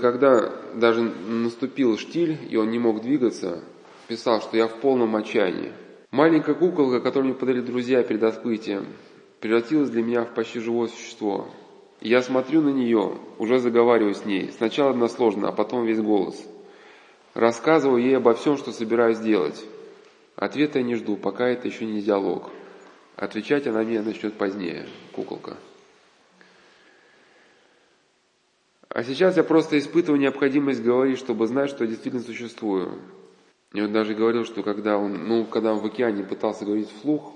Когда даже наступил штиль, и он не мог двигаться, писал, что я в полном отчаянии. Маленькая куколка, которую мне подарили друзья перед отплытием, превратилась для меня в почти живое существо. Я смотрю на нее, уже заговариваю с ней, сначала односложно, а потом весь голос. Рассказываю ей обо всем, что собираюсь делать. Ответа я не жду, пока это еще не диалог. Отвечать она мне начнет позднее, куколка. А сейчас я просто испытываю необходимость говорить, чтобы знать, что я действительно существую. И он даже говорил, что когда он, ну, когда он в океане пытался говорить вслух,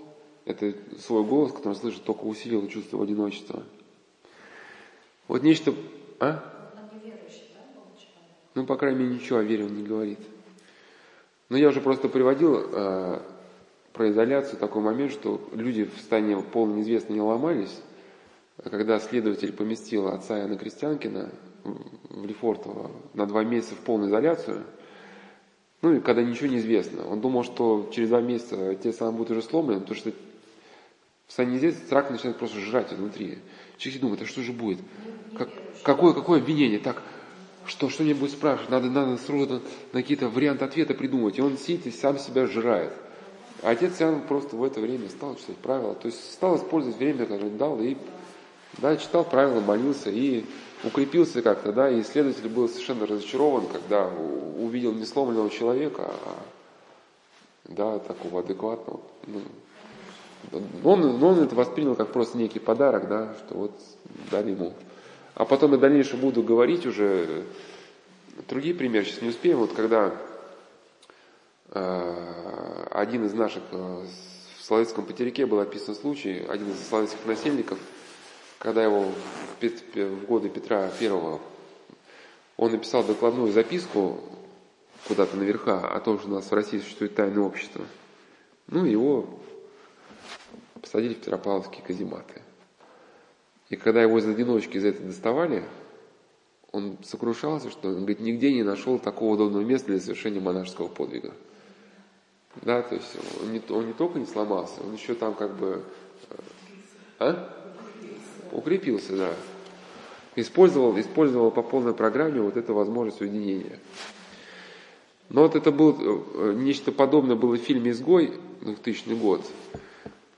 это свой голос, который слышит, только усилил чувство одиночества. Вот нечто... А? Ну, по крайней мере, ничего о вере он не говорит. Но я уже просто приводил э, про изоляцию такой момент, что люди в стане полной неизвестно не ломались, когда следователь поместил отца Иоанна Крестьянкина в Лефортово на два месяца в полную изоляцию, ну и когда ничего не известно. Он думал, что через два месяца отец сам будет уже сломлен, потому что в стане неизвестности рак начинает просто жрать изнутри. Человек думает, а что же будет? Как, какое, какое обвинение? Так, что, что нибудь спрашивать? Надо, надо сразу на какие-то варианты ответа придумать. И он сидит и сам себя жирает. А отец Иоанн просто в это время стал читать правила. То есть стал использовать время, которое дал, и да, читал правила, молился и укрепился как-то, да, и исследователь был совершенно разочарован, когда увидел не сломленного человека, а да, такого адекватного. Ну, он, он это воспринял как просто некий подарок, да, что вот дали ему. А потом я дальнейшем буду говорить уже другие примеры, сейчас не успеем. Вот когда э, один из наших э, в Соловецком потеряке был описан случай, один из славянских насельников – когда его в, годы Петра I, он написал докладную записку куда-то наверха о том, что у нас в России существует тайное общество. Ну, его посадили в Петропавловские казематы. И когда его из одиночки из этого доставали, он сокрушался, что он говорит, нигде не нашел такого удобного места для совершения монашеского подвига. Да, то есть он не, он не только не сломался, он еще там как бы... Э, а? Укрепился, да. Использовал, использовал по полной программе вот эту возможность уединения. Но вот это было, э, нечто подобное было в фильме «Изгой», 2000 год,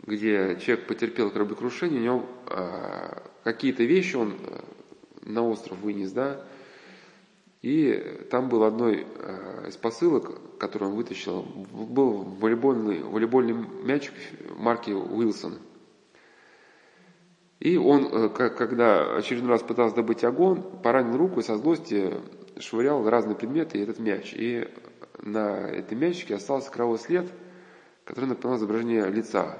где человек потерпел кораблекрушение, у него а, какие-то вещи он э, на остров вынес, да, и там был одной а, из посылок, которую он вытащил, был волейбольный, волейбольный мячик марки Уилсон – и он, э, когда очередной раз пытался добыть огонь, поранил руку и со злости швырял разные предметы и этот мяч. И на этом мячике остался кровавый след, который напоминал изображение лица.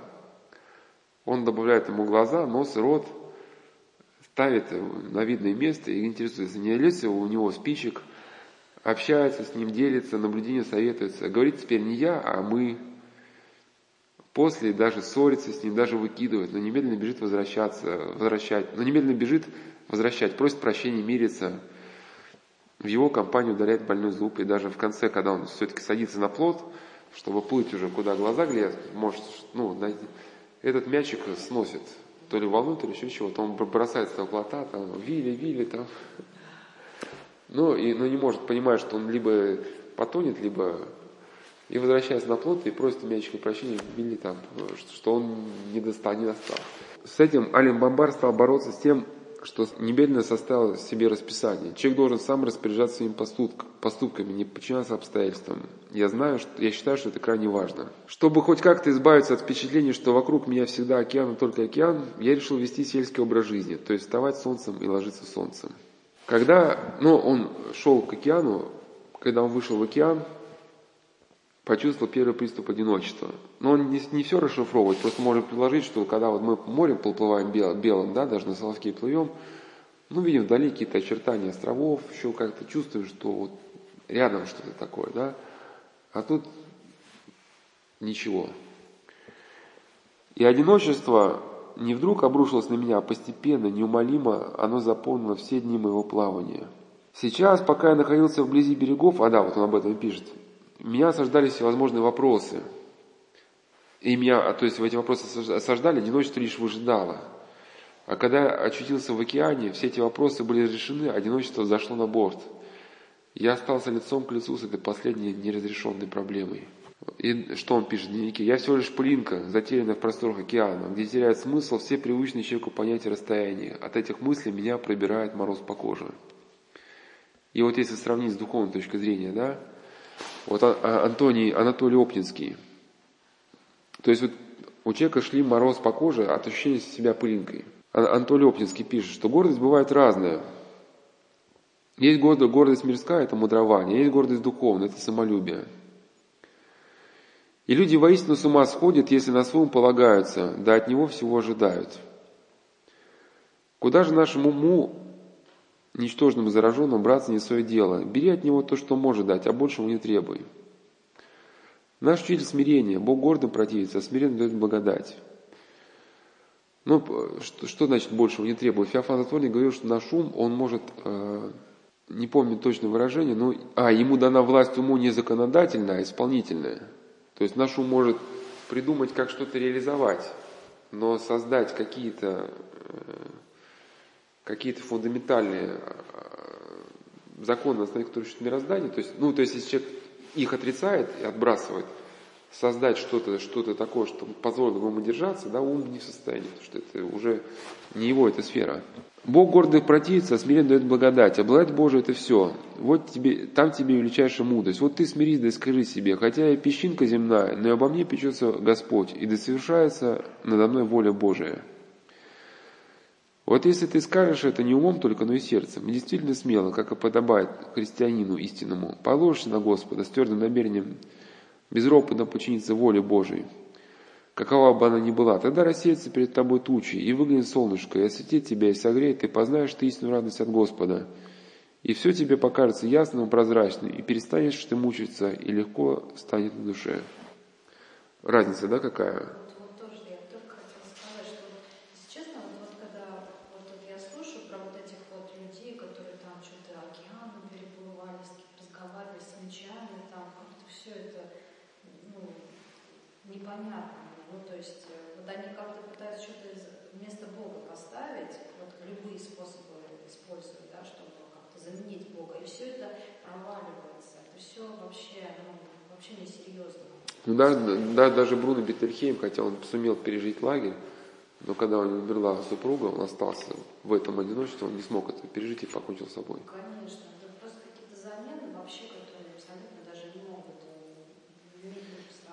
Он добавляет ему глаза, нос рот, ставит на видное место и интересуется, не лезет у него спичек, общается с ним, делится, наблюдение советуется. Говорит теперь не я, а мы – после даже ссорится с ним, даже выкидывает, но немедленно бежит возвращаться, возвращать, но немедленно бежит возвращать, просит прощения, мирится. В его компанию ударяет больной зуб, и даже в конце, когда он все-таки садится на плот, чтобы плыть уже куда глаза глядят, может, ну, этот мячик сносит, то ли волну, то ли еще чего-то, он бросается на плота, там, вили, вили, там. Ну, и, но не может понимать, что он либо потонет, либо и возвращается на плот и просит у мячика прощения Билли там, что он не достал, не достал. С этим Алим Бомбар стал бороться с тем, что немедленно составил себе расписание. Человек должен сам распоряжаться своими поступками, не подчиняться обстоятельствам. Я знаю, что, я считаю, что это крайне важно. Чтобы хоть как-то избавиться от впечатления, что вокруг меня всегда океан и только океан, я решил вести сельский образ жизни, то есть вставать солнцем и ложиться солнцем. Когда ну, он шел к океану, когда он вышел в океан, почувствовал первый приступ одиночества. Но он не, не все расшифровывает, просто можем предложить, что когда вот мы морю поплываем белым, белым да, даже на Соловке плывем, ну, видим вдали какие-то очертания островов, еще как-то чувствуем, что вот рядом что-то такое, да, а тут ничего. И одиночество не вдруг обрушилось на меня, а постепенно, неумолимо оно заполнило все дни моего плавания. Сейчас, пока я находился вблизи берегов, а да, вот он об этом пишет, меня осаждали всевозможные вопросы. И меня, то есть эти вопросы осаждали, одиночество лишь выжидало. А когда очутился в океане, все эти вопросы были решены, одиночество зашло на борт – Я остался лицом к лицу с этой последней неразрешенной проблемой. И что он пишет в дневнике? «Я всего лишь пылинка, затерянная в просторах океана, где теряет смысл все привычные человеку понятия расстояния. От этих мыслей меня пробирает мороз по коже». И вот если сравнить с духовной точки зрения, да, вот а, а, Антоний, Анатолий Оптинский, то есть вот у человека шли мороз по коже от ощущения себя пылинкой. А, Анатолий Оптинский пишет, что гордость бывает разная. Есть гордость мирская, это мудрование, есть гордость духовная, это самолюбие. И люди воистину с ума сходят, если на свой полагаются, да от него всего ожидают. Куда же нашему уму, ничтожному зараженному, браться не свое дело? Бери от него то, что может дать, а большего не требуй. Наш учитель смирения, Бог гордым противится, а смиренно дает благодать. Ну, что, что значит большего не требует? Феофан Затворник говорил, что наш ум, он может, э, не помню точное выражение, но, а, ему дана власть уму не законодательная, а исполнительная. То есть наш ум может придумать, как что-то реализовать, но создать какие-то э, какие-то фундаментальные э, законы, на основе которых существует мироздание, то есть, ну, то есть, если человек их отрицает и отбрасывает, создать что-то что такое, что позволит ему держаться, да, ум не в состоянии, потому что это уже не его эта сфера. Бог гордых противится, а смиренно дает благодать. А благодать Божия это все. Вот тебе, там тебе величайшая мудрость. Вот ты смирись, да и скажи себе, хотя я песчинка земная, но и обо мне печется Господь, и да совершается надо мной воля Божия. Вот если ты скажешь это не умом только, но и сердцем, действительно смело, как и подобает христианину истинному, положишься на Господа с твердым намерением безропотно подчиниться воле Божией, какова бы она ни была, тогда рассеется перед тобой тучи, и выглянет солнышко, и осветит тебя, и согреет, и познаешь ты истинную радость от Господа. И все тебе покажется ясным и прозрачным, и перестанешь ты мучиться, и легко станет на душе. Разница, да, какая? Ну да, да, даже Бруно Бетельхейм, хотя он сумел пережить лагерь, но когда него умерла супруга, он остался в этом одиночестве, он не смог это пережить и покончил с собой. Конечно, это просто какие-то замены вообще, которые абсолютно даже не могут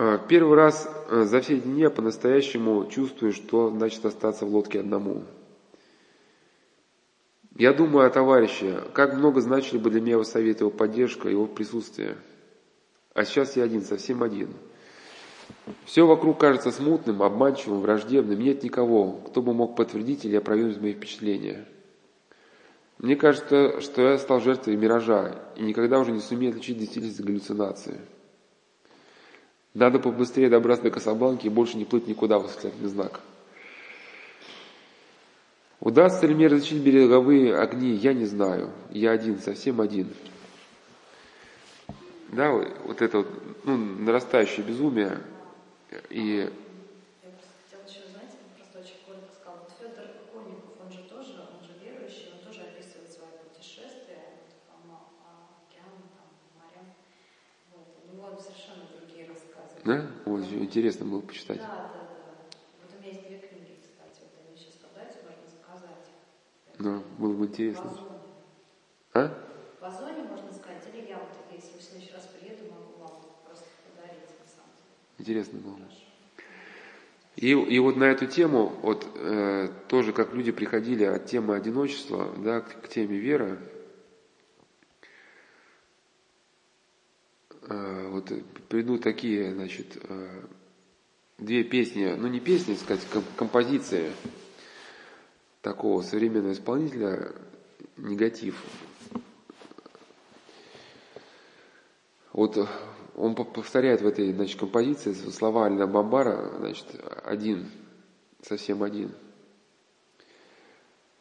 А, первый раз а, за все дни я по-настоящему чувствую, что значит остаться в лодке одному. Я думаю о товарище, как много значили бы для меня его советы, его поддержка, его присутствие. А сейчас я один, совсем один. Все вокруг кажется смутным, обманчивым, враждебным. Нет никого, кто бы мог подтвердить или опровергнуть мои впечатления. Мне кажется, что я стал жертвой миража и никогда уже не сумею отличить действительность галлюцинации. Надо побыстрее добраться до Касабланки и больше не плыть никуда, восклицательный знак. Удастся ли мне различить береговые огни, я не знаю. Я один, совсем один. Да, вот это вот, ну, нарастающее безумие и Да? Вот, интересно было почитать. Да, да, да. Вот у меня есть две книги, кстати, вот они сейчас продаются, можно заказать. Да, было бы интересно. А? В Озоне можно сказать, или я вот, если в следующий раз приеду, могу вам просто подарить, на самом деле. Интересно было. И, и вот на эту тему, вот э, тоже как люди приходили от темы одиночества да, к, к теме веры, Э, вот приду такие, значит, э, две песни, ну не песни, сказать, композиции такого современного исполнителя, негатив. Вот он повторяет в этой значит, композиции слова Алина Бамбара, значит, один, совсем один.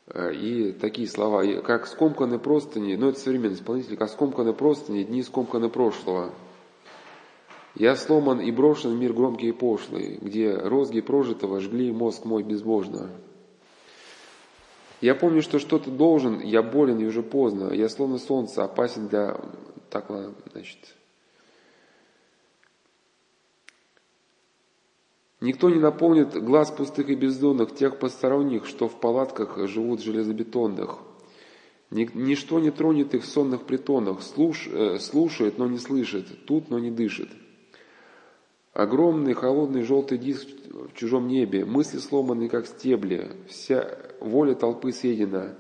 Э, и такие слова, как скомканы простыни, ну это современный исполнитель, как скомканы простыни, дни скомканы прошлого. Я сломан и брошен в мир громкий и пошлый, где розги прожитого жгли мозг мой безбожно. Я помню, что что-то должен, я болен и уже поздно, я словно солнце, опасен для... Так, ладно, значит, Никто не наполнит глаз пустых и бездонных, тех посторонних, что в палатках живут железобетонных. Ничто не тронет их в сонных притонах, слуш, э, слушает, но не слышит, тут, но не дышит. Огромный холодный желтый диск в чужом небе, мысли сломаны, как стебли, вся воля толпы съедена.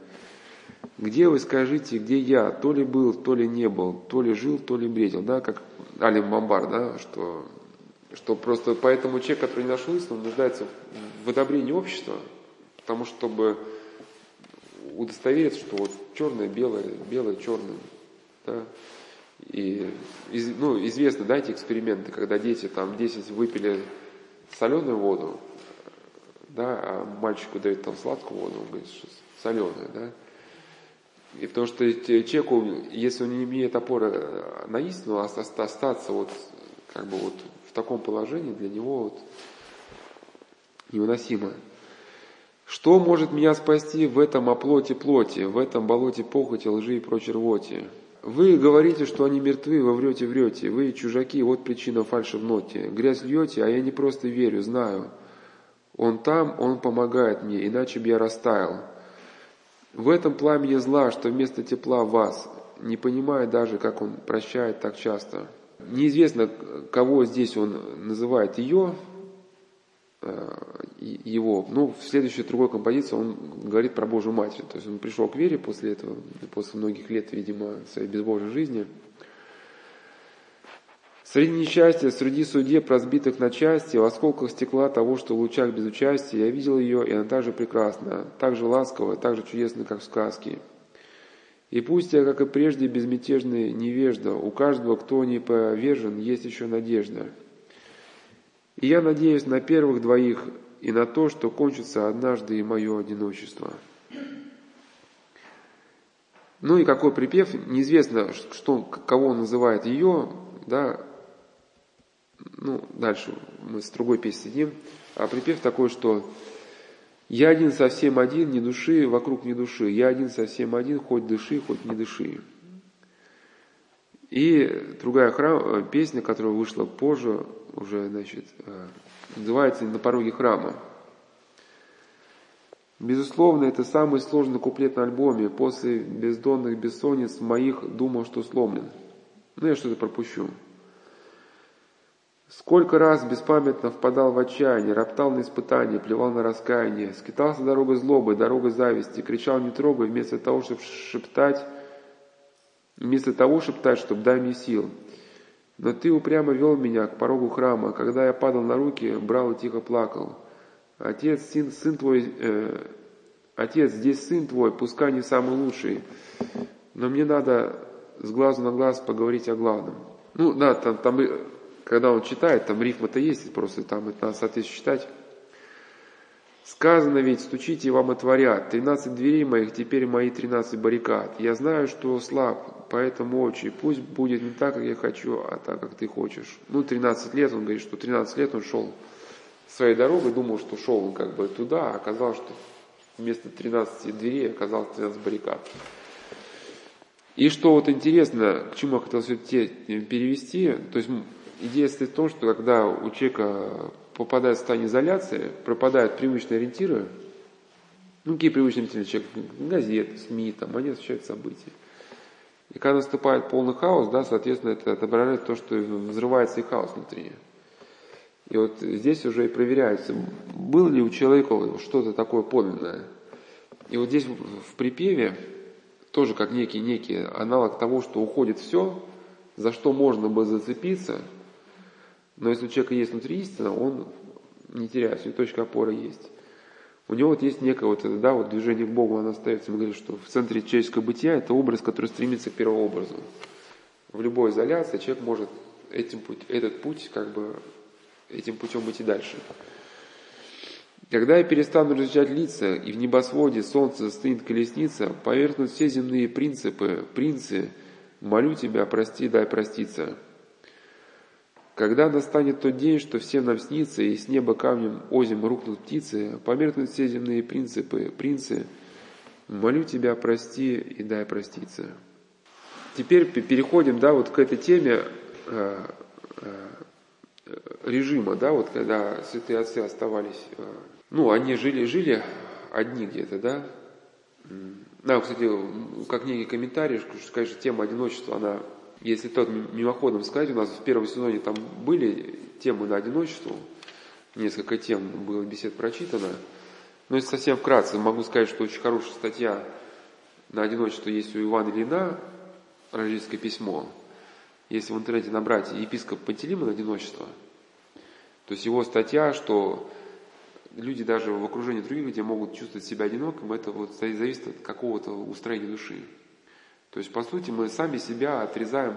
Где вы скажите, где я? То ли был, то ли не был, то ли жил, то ли бредил, да, как Алим Бамбар, да, что что просто поэтому человек, который не нашел истину, нуждается в одобрении общества, потому чтобы удостовериться, что вот черное, белое, белое, черное. Да? И ну, известно, да, эти эксперименты, когда дети там 10 выпили соленую воду, да, а мальчику дают там сладкую воду, он говорит, что соленую, да. И потому что человеку, если он не имеет опоры на истину, остаться вот как бы вот таком положении для него вот невыносимо. Что может меня спасти в этом оплоте плоти, в этом болоте похоти, лжи и прочей рвоте? Вы говорите, что они мертвы, вы врете, врете. Вы чужаки, вот причина фальши в ноте. Грязь льете, а я не просто верю, знаю. Он там, он помогает мне, иначе бы я растаял. В этом пламени зла, что вместо тепла вас, не понимая даже, как он прощает так часто. Неизвестно, кого здесь он называет ее, его. Ну, в следующей другой композиции он говорит про Божью Матерь. То есть он пришел к вере после этого, после многих лет, видимо, своей безбожной жизни. Среди несчастья, среди судеб, разбитых на части, в осколках стекла того, что в лучах безучастия, я видел ее, и она так же прекрасна, так же ласковая, так же чудесна, как в сказке. И пусть я, как и прежде, безмятежный невежда, у каждого, кто не повержен, есть еще надежда. И я надеюсь на первых двоих и на то, что кончится однажды и мое одиночество. Ну и какой припев, неизвестно, что, кого он называет ее, да, ну, дальше мы с другой песней сидим, а припев такой, что я один совсем один, ни души, вокруг ни души. Я один совсем один, хоть дыши, хоть не дыши. И другая храм, э, песня, которая вышла позже, уже, значит, э, называется «На пороге храма». Безусловно, это самый сложный куплет на альбоме. После бездонных бессонниц моих думал, что сломлен. Ну, я что-то пропущу. Сколько раз беспамятно впадал в отчаяние, роптал на испытания, плевал на раскаяние, скитался дорогой злобы, дорогой зависти, кричал «не трогай», вместо того, чтобы шептать, вместо того шептать, чтобы дай мне сил. Но ты упрямо вел меня к порогу храма, когда я падал на руки, брал и тихо плакал. Отец, сын, сын твой, э, отец, здесь сын твой, пускай не самый лучший, но мне надо с глазу на глаз поговорить о главном. Ну, да, там, там когда он читает, там рифма-то есть, просто там это надо соответственно читать. Сказано ведь, стучите, вам отворят. Тринадцать дверей моих, теперь мои тринадцать баррикад. Я знаю, что слаб, поэтому очи. Пусть будет не так, как я хочу, а так, как ты хочешь. Ну, 13 лет, он говорит, что 13 лет он шел своей дорогой, думал, что шел он как бы туда, а оказалось, что вместо 13 дверей оказалось 13 баррикад. И что вот интересно, к чему я хотел все перевести, то есть идея состоит в том, что когда у человека попадает в состояние изоляции, пропадают привычные ориентиры, ну какие привычные ориентиры человек, газеты, СМИ, там, они освещают события. И когда наступает полный хаос, да, соответственно, это отображает то, что взрывается и хаос внутри. И вот здесь уже и проверяется, было ли у человека что-то такое подлинное. И вот здесь в припеве тоже как некий, некий аналог того, что уходит все, за что можно бы зацепиться – но если у человека есть внутри истина, он не теряет, у него точка опоры есть. У него вот есть некое вот это, да, вот движение к Богу, оно остается. Мы говорим, что в центре человеческого бытия это образ, который стремится к первообразу. В любой изоляции человек может этим путь, этот путь, как бы, этим путем идти дальше. Когда я перестану различать лица, и в небосводе солнце застынет колесница, поверхнут все земные принципы, принцы, молю тебя, прости, дай проститься. Когда настанет тот день, что всем нам снится, и с неба камнем озим рухнут птицы, померкнут все земные принципы, принцы, молю тебя, прости и дай проститься. Теперь переходим, да, вот к этой теме э, э, режима, да, вот когда святые отцы оставались, э, ну, они жили, жили одни где-то, да. Да, кстати, как некий комментарий, что тема одиночества, она, если тот мимоходом сказать, у нас в первом сезоне там были темы на одиночество, несколько тем было бесед прочитано, но если совсем вкратце, могу сказать, что очень хорошая статья на одиночество есть у Ивана Ильина, рождественское письмо. Если в интернете набрать епископ Пантелеймон одиночество, то есть его статья, что люди даже в окружении других людей могут чувствовать себя одиноким, это вот зависит от какого-то устроения души. То есть, по сути, мы сами себя отрезаем,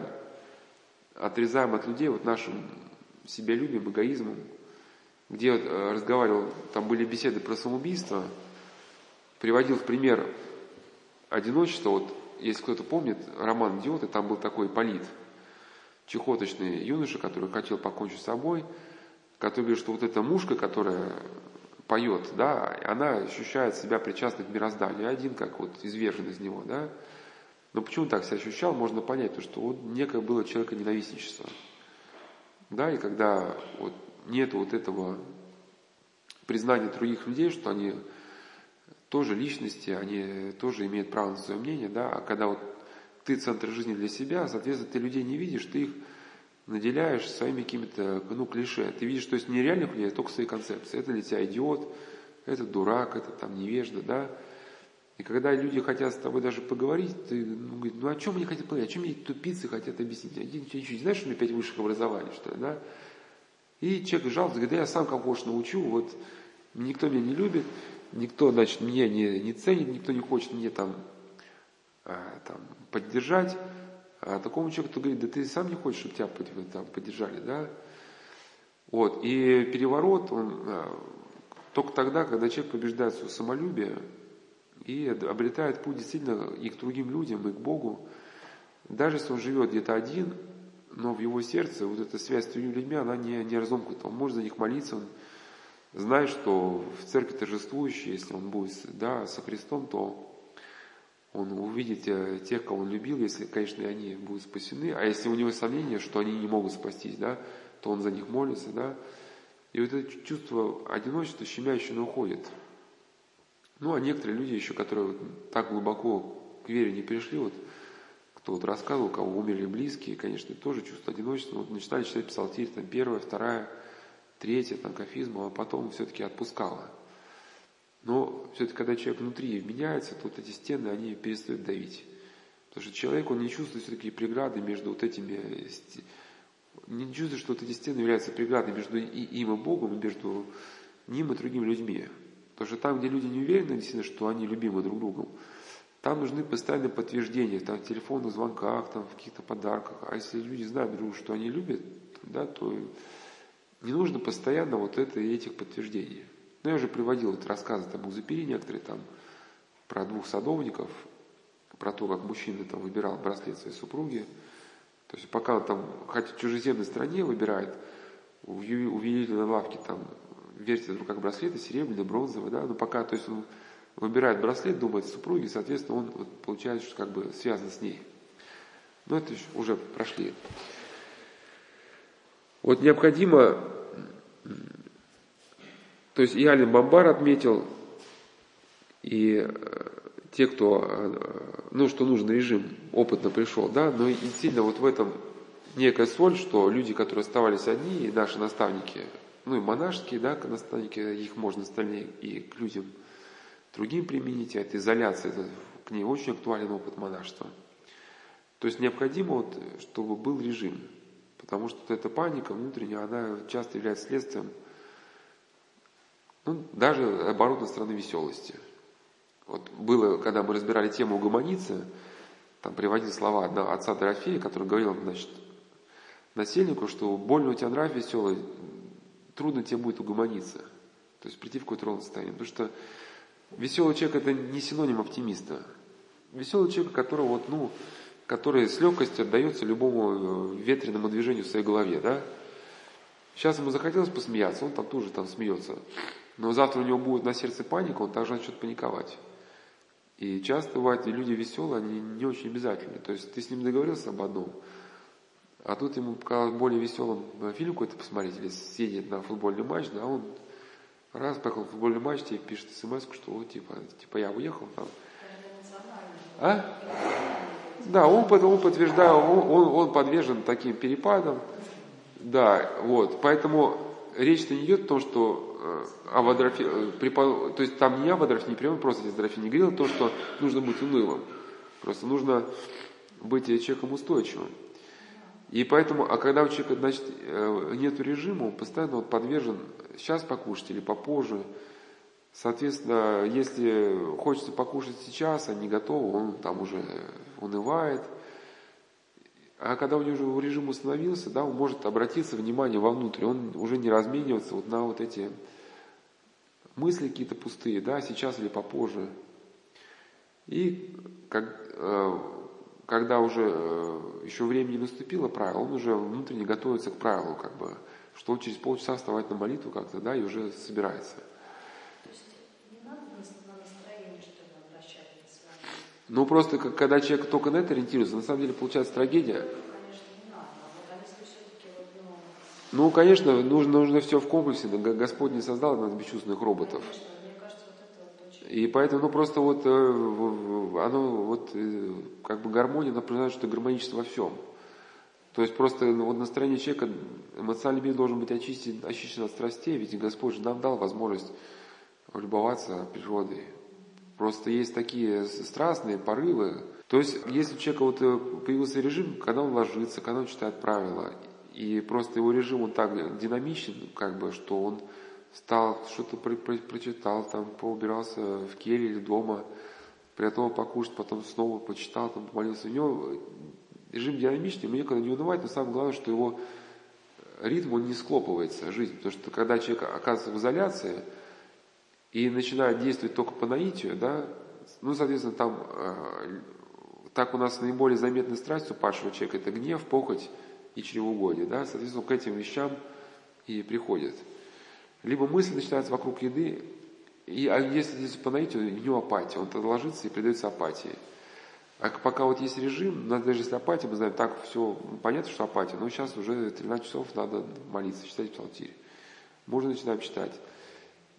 отрезаем от людей вот нашим себялюбием, эгоизмом. Где вот э, разговаривал, там были беседы про самоубийство, приводил в пример одиночество, вот если кто-то помнит, роман «Идиоты», там был такой полит, чехоточный юноша, который хотел покончить с собой, который говорит, что вот эта мушка, которая поет, да, она ощущает себя причастной к мирозданию, один как вот извержен из него, да. Но почему он так себя ощущал, можно понять, то, что вот некое было человека ненавистничество. Да, и когда вот нет вот этого признания других людей, что они тоже личности, они тоже имеют право на свое мнение, да, а когда вот ты центр жизни для себя, соответственно, ты людей не видишь, ты их наделяешь своими какими-то, ну, клише. Ты видишь, что есть нереальных людей, а только свои концепции. Это для тебя идиот, это дурак, это там невежда, да. И когда люди хотят с тобой даже поговорить, ты ну, говоришь, ну о чем они хотят поговорить, о чем мне тупицы хотят объяснить? Один ничего не знаешь, что у меня пять высших образований, что ли, да? И человек жалуется, говорит, да я сам как уж научу, вот никто меня не любит, никто, значит, меня не, не ценит, никто не хочет мне там, а, там поддержать. А такому человеку, кто говорит, да ты сам не хочешь, чтобы тебя там, поддержали, да? Вот, и переворот, он а, только тогда, когда человек побеждает свое самолюбие и обретает путь действительно и к другим людям, и к Богу, даже если он живет где-то один, но в его сердце вот эта связь с другими людьми, она не, не разомкнута. Он может за них молиться, он знает, что в церкви торжествующей, если он будет да, со Христом, то он увидит э, тех, кого он любил, если, конечно, они будут спасены. А если у него сомнения, что они не могут спастись, да, то он за них молится, да. И вот это чувство одиночества щемящее уходит. Ну, а некоторые люди еще, которые вот так глубоко к вере не пришли, вот кто вот рассказывал, у кого умерли близкие, конечно, тоже чувство одиночества, вот начинали читать псалтирь, там первая, вторая, третья, там кафизма, а потом все-таки отпускала. Но все-таки, когда человек внутри меняется, то вот эти стены, они перестают давить. Потому что человек, он не чувствует все-таки преграды между вот этими... Не чувствует, что вот эти стены являются преградой между им и Богом, и между ним и другими людьми. Потому что там, где люди не уверены, действительно, что они любимы друг другом, там нужны постоянные подтверждения, там в телефонных звонках, там в каких-то подарках. А если люди знают друг что они любят, да, то не нужно постоянно вот это и этих подтверждений. Ну, я уже приводил вот рассказы там Узапири некоторые там про двух садовников, про то, как мужчина там выбирал браслет своей супруги. То есть пока он там, хотя в чужеземной стране выбирает, у ювелирной лавки там вертит в руках браслеты, серебряный, бронзовый, да, но пока, то есть он выбирает браслет, думает о супруге, соответственно, он вот, получается, что как бы связан с ней. Но это уже прошли. Вот необходимо то есть и Алин Бамбар отметил, и э, те, кто, э, ну, что нужен режим, опытно пришел, да, но и сильно вот в этом некая соль, что люди, которые оставались одни, и наши наставники, ну и монашеские, да, наставники, их можно остальные и к людям другим применить, а это изоляция, это, к ней очень актуален опыт монашества. То есть необходимо, вот, чтобы был режим, потому что эта паника внутренняя, она часто является следствием ну, даже оборотной стороны веселости. Вот было, когда мы разбирали тему угомониться, там приводили слова отца Дорофея, который говорил, значит, насельнику, что больно у тебя нрав веселый, трудно тебе будет угомониться. То есть прийти в какое-то ровное состояние. Потому что веселый человек это не синоним оптимиста. Веселый человек, которого вот, ну, который с легкостью отдается любому э, ветреному движению в своей голове, да? Сейчас ему захотелось посмеяться, он там тоже там смеется. Но завтра у него будет на сердце паника, он также начнет паниковать. И часто бывает, люди веселые, они не очень обязательны. То есть ты с ним договорился об одном, а тут ему показалось более веселым фильм какой-то посмотреть, или съездить на футбольный матч, да, он раз поехал в футбольный матч, тебе пишет смс, что вот, типа, типа я уехал там. А? Да, он, он подтверждает, он, он, он подвержен таким перепадам. Да, вот. Поэтому речь-то не идет о том, что э, аводрофи, э, препод... то есть там не аводрофи, не прямой просто здоровье не говорил, то, что нужно быть унылым. Просто нужно быть человеком устойчивым. И поэтому, а когда у человека, значит, э, нет режима, он постоянно вот подвержен сейчас покушать или попозже. Соответственно, если хочется покушать сейчас, а не готов, он там уже унывает. А когда у него уже режим установился, да, он может обратиться внимание вовнутрь, он уже не размениваться вот на вот эти мысли какие-то пустые, да, сейчас или попозже. И как, э, когда уже э, еще времени наступило правило, он уже внутренне готовится к правилу, как бы, что он через полчаса вставать на молитву как-то, да, и уже собирается. Ну, просто когда человек только на это ориентируется, на самом деле получается трагедия. Ну, конечно, нужно, нужно все в комплексе. Господь не создал нас бесчувственных роботов. Конечно. И поэтому, ну, просто вот, э, оно, вот, э, как бы гармония напоминает, что гармоничество во всем. То есть просто ну, вот настроение человека, эмоциональный мир должен быть очищен, очищен от страстей, ведь Господь же нам дал возможность любоваться природой. Просто есть такие страстные порывы. То есть, если у человека вот э, появился режим, когда он ложится, когда он читает правила, и просто его режим, он так динамичен, как бы, что он встал, что-то про про прочитал, там, поубирался в келье или дома, приготовил покушать, потом снова почитал, там, помолился. У него режим динамичный, ему некогда не унывать, но самое главное, что его ритм, он не склопывается, жизнь. Потому что когда человек оказывается в изоляции и начинает действовать только по наитию, да, ну, соответственно, там, э, так у нас наиболее заметная страсть у падшего человека – это гнев, похоть и чревоугодие, да, соответственно, к этим вещам и приходит – либо мысли начинаются вокруг еды, и, а если здесь по наитию, у него апатия, он тогда ложится и предается апатии. А пока вот есть режим, даже если апатия, мы знаем, так все, понятно, что апатия, но сейчас уже 13 часов надо молиться, читать псалтирь. Можно начинать читать.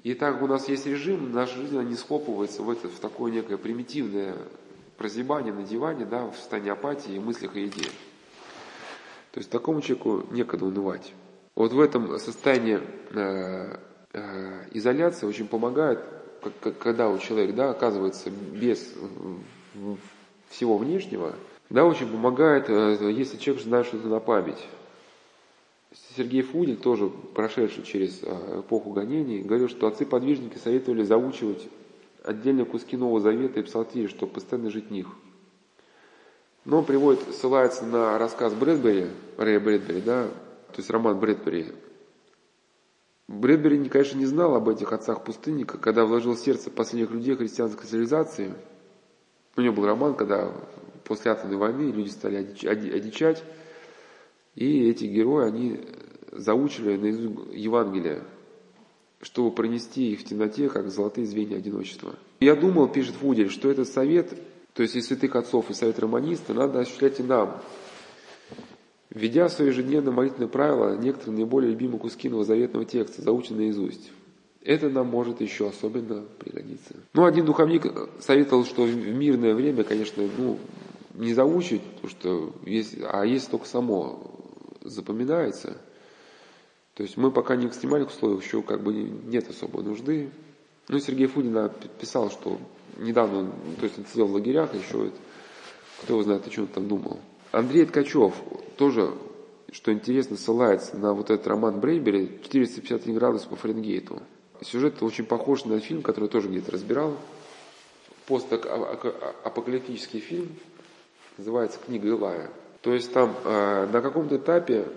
И так как у нас есть режим, наша жизнь не схлопывается в, это, в такое некое примитивное прозябание на диване, да, в состоянии апатии мыслях и идеях. То есть такому человеку некогда унывать. Вот в этом состоянии э, э, изоляции очень помогает, когда у человека да, оказывается без всего внешнего, да, очень помогает, э, если человек знает что-то на память. Сергей Фудель, тоже прошедший через эпоху гонений, говорил, что отцы-подвижники советовали заучивать отдельные куски Нового Завета и Псалтири, чтобы постоянно жить в них. Но он приводит, ссылается на рассказ Брэдбери, Рэя Брэдбери, да, то есть роман Брэдбери. Брэдбери, конечно, не знал об этих отцах пустынника, когда вложил сердце последних людей христианской цивилизации. У него был роман, когда после атомной войны люди стали одичать, и эти герои, они заучили на Евангелие, чтобы пронести их в темноте, как золотые звенья одиночества. Я думал, пишет Фудель, что этот совет, то есть и святых отцов, и совет романиста, надо осуществлять и нам, Введя в свое ежедневное молитвенное правило некоторые наиболее любимые куски новозаветного текста, заученные наизусть. Это нам может еще особенно пригодиться. Ну, один духовник советовал, что в мирное время, конечно, ну, не заучить, потому что есть, а если только само запоминается. То есть мы пока не в экстремальных условиях, еще как бы нет особой нужды. Ну, Сергей Фудин писал, что недавно, то есть он сидел в лагерях, еще это, кто его знает, о чем он там думал. Андрей Ткачев тоже, что интересно, ссылается на вот этот роман Брейбери 451 градус по Фаренгейту. Сюжет очень похож на фильм, который тоже где-то разбирал. Постапокалиптический фильм, называется «Книга Илая». То есть там э, на каком-то этапе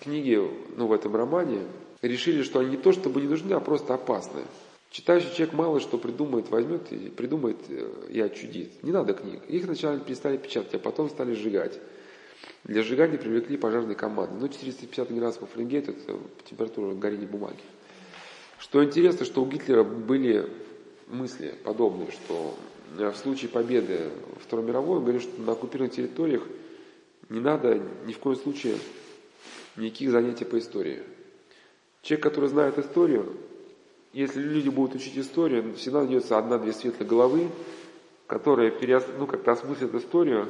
книги, ну, в этом романе, решили, что они не то чтобы не нужны, а просто опасны. Читающий человек мало что придумает, возьмет и придумает э, и отчудит. Не надо книг. Их сначала перестали печатать, а потом стали сжигать. Для сжигания привлекли пожарные команды. Ну, 450 градусов по Фаренгейту – это температура горения бумаги. Что интересно, что у Гитлера были мысли подобные, что э, в случае победы Второй мировой, он говорит, что на оккупированных территориях не надо ни в коем случае никаких занятий по истории. Человек, который знает историю, если люди будут учить историю, всегда найдется одна-две светлые головы, которые переос... ну, как-то осмыслят историю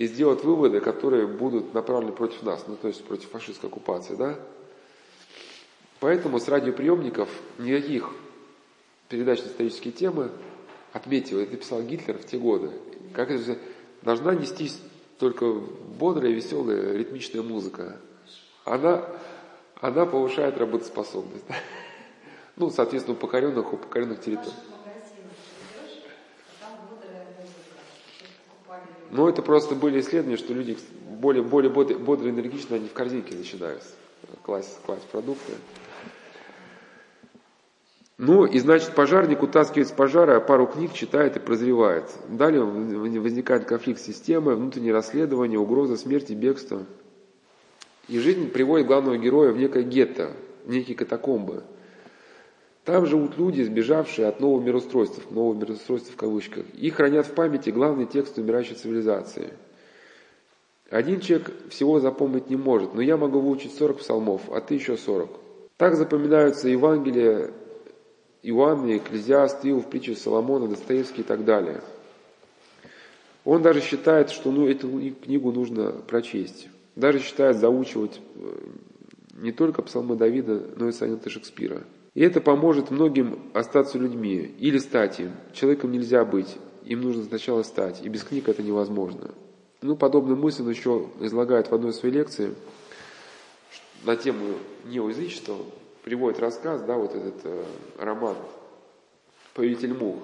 и сделают выводы, которые будут направлены против нас, ну то есть против фашистской оккупации, да? Поэтому с радиоприемников никаких передач на исторические темы, отметил, это писал Гитлер в те годы, как это должна нестись только бодрая, веселая, ритмичная музыка. Она, она повышает работоспособность. Ну, соответственно, у покоренных, у покоренных территорий. Ну, это просто были исследования, что люди более, более бодро, бодро энергично, они в корзинке начинают класть, класть продукты. Ну, и значит, пожарник утаскивает с пожара, пару книг читает и прозревает. Далее возникает конфликт системы, внутреннее расследование, угроза смерти, бегства. И жизнь приводит главного героя в некое гетто, в некие катакомбы. Там живут люди, сбежавшие от нового мироустройства, нового мироустройства в кавычках. Их хранят в памяти главный текст умирающей цивилизации. Один человек всего запомнить не может, но я могу выучить 40 псалмов, а ты еще 40. Так запоминаются Евангелия Иоанна, Экклезиаст, Иов, притчи Соломона, Достоевский и так далее. Он даже считает, что ну, эту книгу нужно прочесть. Даже считает заучивать э, не только псалмы Давида, но и сонеты Шекспира. И это поможет многим остаться людьми или стать им. Человеком нельзя быть, им нужно сначала стать, и без книг это невозможно. Ну, подобную мысль он еще излагает в одной своей лекции на тему неоязычества, приводит рассказ, да, вот этот э, роман «Повелитель мух»,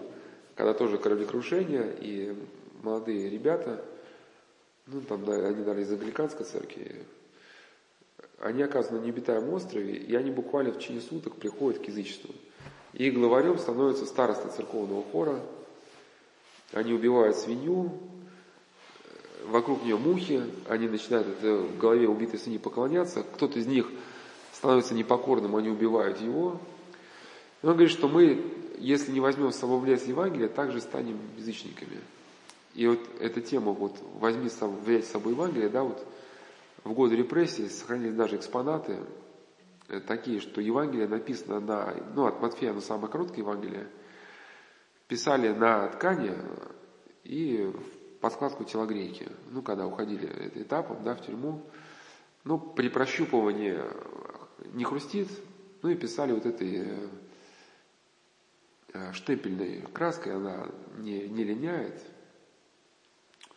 когда тоже кораблекрушение, и молодые ребята, ну, там, они, наверное, из англиканской церкви, они оказываются на необитаемом острове, и они буквально в течение суток приходят к язычеству. И главарем становится староста церковного хора, они убивают свинью, вокруг нее мухи, они начинают это, в голове убитой свиньи поклоняться, кто-то из них становится непокорным, они убивают его. И он говорит, что мы, если не возьмем с собой в лес Евангелия, также станем язычниками. И вот эта тема, вот возьми с собой, с собой Евангелие, да, вот в годы репрессий сохранились даже экспонаты э, такие, что Евангелие написано на, ну, от Матфея, оно самое короткое Евангелие, писали на ткани и в подскладку телогрейки, ну, когда уходили этапом, да, в тюрьму, ну, при прощупывании не хрустит, ну и писали вот этой э, э, штемпельной краской, она не, не линяет,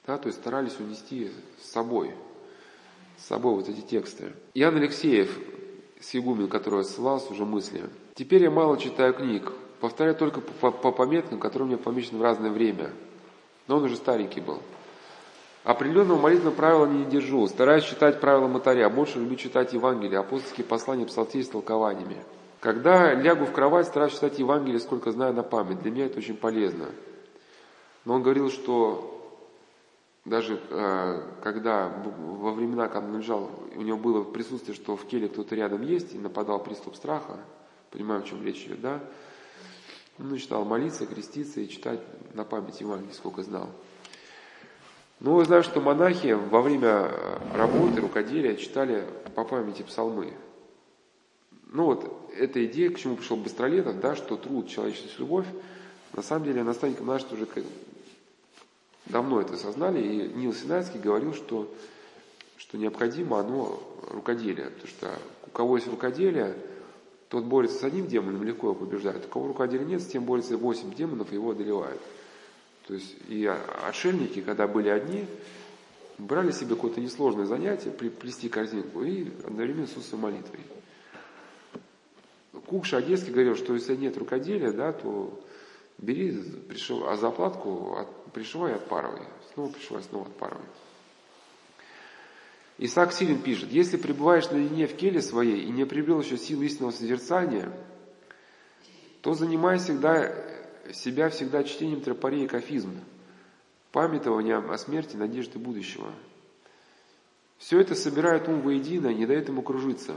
да, то есть старались унести с собой, с собой вот эти тексты. Иоанн Алексеев, Сигумин, который ссылался уже мысли. Теперь я мало читаю книг, повторяю только по, по пометкам, которые у меня помечены в разное время. Но он уже старенький был. Определенного молитвенного правила не держу. Стараюсь читать правила мотаря. Больше люблю читать Евангелие, апостольские послания, псалтирь с толкованиями. Когда лягу в кровать, стараюсь читать Евангелие, сколько знаю на память. Для меня это очень полезно. Но он говорил, что даже э, когда во времена, когда он лежал, у него было присутствие, что в теле кто-то рядом есть, и нападал приступ страха, понимаю, о чем речь идет, да, он начинал молиться, креститься и читать на память Евангелие, сколько знал. Ну, знаю, что монахи во время э, работы, рукоделия читали по памяти псалмы. Ну вот, эта идея, к чему пришел Быстролетов, да, что труд, человеческая любовь, на самом деле наставники наши уже давно это осознали, и Нил Синайский говорил, что, что необходимо оно рукоделие, потому что у кого есть рукоделие, тот борется с одним демоном, легко его побеждает, у кого рукоделия нет, с тем борется восемь демонов, и его одолевают. То есть и отшельники, когда были одни, брали себе какое-то несложное занятие, плести корзинку и одновременно с молитвой. Кукша Одесский говорил, что если нет рукоделия, да, то бери, пришив, а заплатку от, пришивай и отпарывай. Снова пришивай, снова отпарывай. Исаак Силин пишет, если пребываешь наедине в келе своей и не приобрел еще силы истинного созерцания, то занимай всегда, себя всегда чтением тропарей и кафизм, памятованием о смерти, надежды будущего. Все это собирает ум воедино и не дает ему кружиться,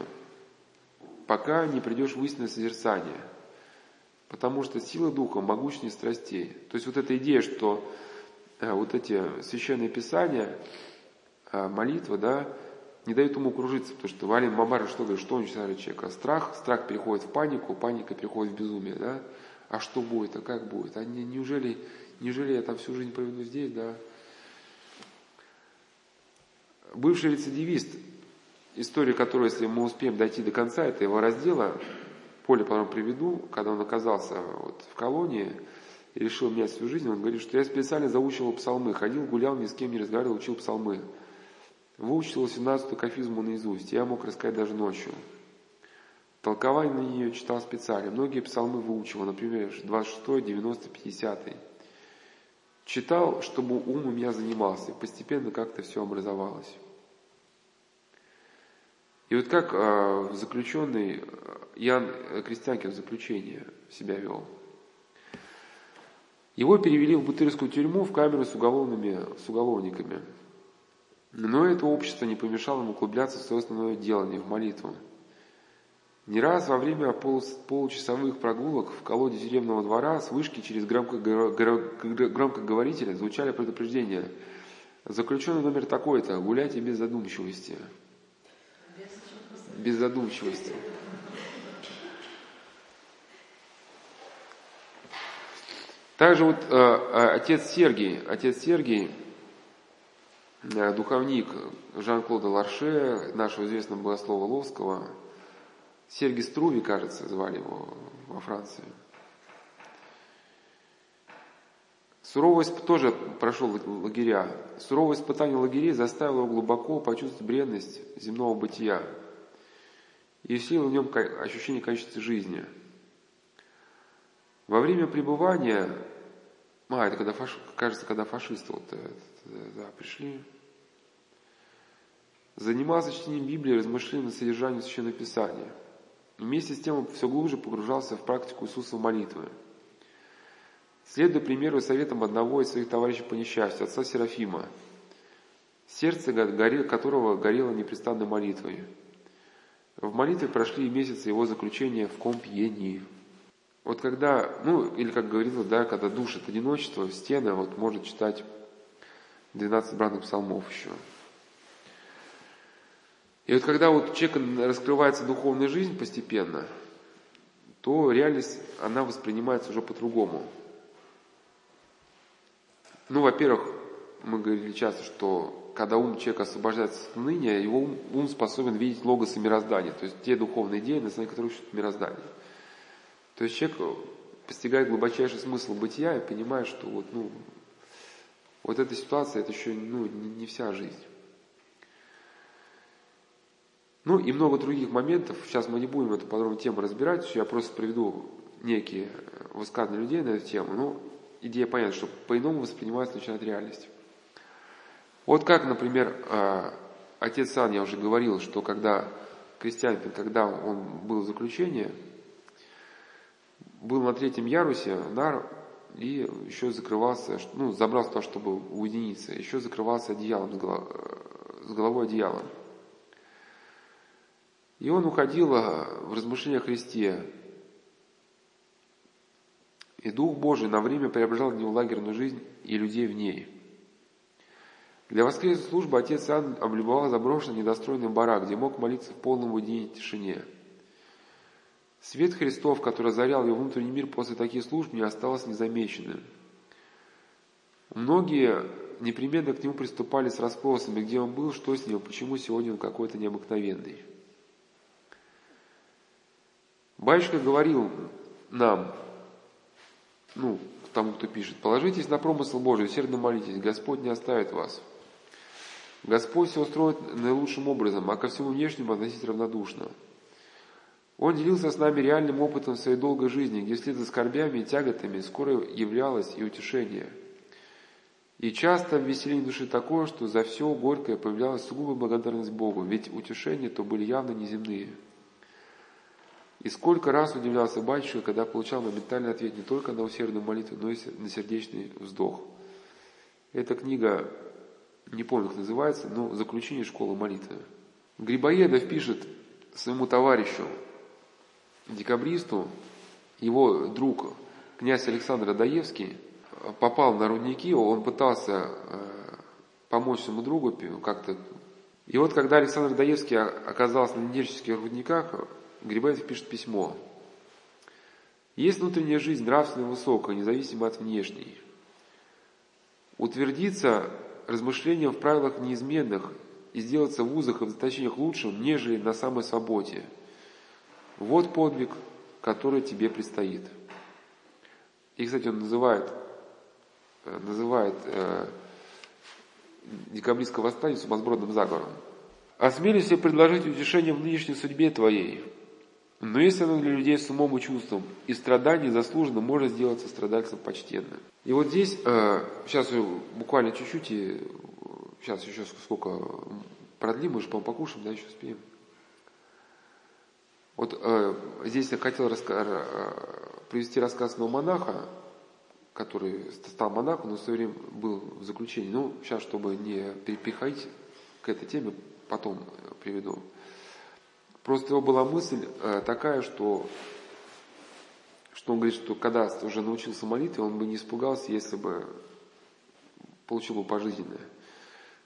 пока не придешь в истинное созерцание. Потому что сила духа могучнее страстей. То есть вот эта идея, что э, вот эти священные писания, э, молитва, да, не дают ему кружиться, потому что Валин Мамара что говорит, что уничтожает человека? Страх, страх переходит в панику, паника переходит в безумие, да? А что будет, а как будет? А не, неужели, неужели я там всю жизнь проведу здесь, да? Бывший рецидивист, история которой, если мы успеем дойти до конца этого раздела, поле потом приведу, когда он оказался вот в колонии и решил менять свою жизнь, он говорит, что я специально заучивал псалмы, ходил, гулял, ни с кем не разговаривал, учил псалмы. Выучил 17-ю кафизму наизусть, я мог рассказать даже ночью. Толкование на нее читал специально. Многие псалмы выучивал, например, 26, 90, 50. Читал, чтобы ум у меня занимался. И постепенно как-то все образовалось. И вот как э, заключенный Ян Крестьянкин в заключение себя вел. Его перевели в Бутырскую тюрьму в камеру с, уголовными, с уголовниками. Но это общество не помешало ему углубляться в свое основное делание, в молитву. Не раз во время получасовых прогулок в колоде тюремного двора с вышки через громкоговорителя звучали предупреждения. Заключенный номер такой-то, гуляйте без задумчивости. Без задумчивости. Также вот э, э отец Сергий, отец Сергий, э, духовник Жан-Клода Ларше, нашего известного богослова Ловского, Сергий Струви, кажется, звали его во Франции. Суровость тоже прошел лагеря. Суровое испытание лагерей заставило его глубоко почувствовать бренность земного бытия и усилило в нем ощущение качества жизни. Во время пребывания, а, это когда фаш, кажется, когда фашисты вот, э, да, пришли, занимался чтением Библии, размышлением над содержанием Священного Писания. Вместе с тем он все глубже погружался в практику Иисуса молитвы. Следуя примеру и советам одного из своих товарищей по несчастью, отца Серафима, сердце которого горело непрестанной молитвой. В молитве прошли месяцы его заключения в Компьении. Вот когда, ну, или как говорилось, да, когда душит одиночество, стены, вот может читать 12 бранных псалмов еще. И вот когда вот человека раскрывается духовная жизнь постепенно, то реальность, она воспринимается уже по-другому. Ну, во-первых, мы говорили часто, что когда ум человека освобождается от уныния, его ум, ум способен видеть логосы мироздания, то есть те духовные идеи, на основе которых ищут мироздание. То есть человек постигает глубочайший смысл бытия и понимает, что вот, ну, вот эта ситуация, это еще ну, не, не вся жизнь. Ну и много других моментов. Сейчас мы не будем эту подробную тему разбирать. Я просто приведу некие высказывания людей на эту тему. Ну, идея понятна, что по-иному воспринимается начинает реальность. Вот как, например, а, отец Сан, я уже говорил, что когда крестьянин, когда он был в заключении, был на третьем ярусе, нар, и еще закрывался, ну, забрался туда, чтобы уединиться, еще закрывался одеялом, с головой одеялом. И он уходил а, в размышления о Христе. И Дух Божий на время преображал в него лагерную жизнь и людей в ней. Для воскресной службы отец Иоанн облюбовал заброшенный недостроенный барак, где мог молиться в полном уединении тишине. Свет Христов, который озарял его внутренний мир после таких служб, не остался незамеченным. Многие непременно к нему приступали с расспросами, где он был, что с ним, почему сегодня он какой-то необыкновенный. Батюшка говорил нам, ну, тому, кто пишет, положитесь на промысл Божий, усердно молитесь, Господь не оставит вас. Господь все устроит наилучшим образом, а ко всему внешнему относить равнодушно. Он делился с нами реальным опытом своей долгой жизни, где вслед за скорбями и тяготами скоро являлось и утешение. И часто в веселении души такое, что за все горькое появлялась сугубо благодарность Богу, ведь утешения то были явно неземные. И сколько раз удивлялся батюшка, когда получал моментальный ответ не только на усердную молитву, но и на сердечный вздох. Эта книга, не помню, как называется, но «Заключение школы молитвы». Грибоедов пишет своему товарищу, декабристу, его друг, князь Александр Адаевский, попал на рудники, он пытался э, помочь своему другу как-то. И вот когда Александр Даевский оказался на нерческих рудниках, Грибоедов пишет письмо. Есть внутренняя жизнь нравственно высокая, независимо от внешней. Утвердиться размышлением в правилах неизменных и сделаться в узах и в заточениях лучшим, нежели на самой свободе. Вот подвиг, который тебе предстоит. И, кстати, он называет Э, называет э, декабристское восстание сумасбродным заговором. «Осмелюсь себе предложить утешение в нынешней судьбе твоей, но если оно для людей с умом и чувством, и страдание заслуженно может сделаться страдальцем почтенным». И вот здесь, э, сейчас буквально чуть-чуть, и сейчас еще сколько продлим, мы же, по-моему, покушаем, да, еще успеем. Вот э, здесь я хотел раска- э, привести рассказ одного монаха, который стал монахом, но в свое время был в заключении. Ну, сейчас, чтобы не перепихать к этой теме, потом приведу. Просто его была мысль э, такая, что, что он говорит, что когда уже научился молитве, он бы не испугался, если бы получил бы пожизненное.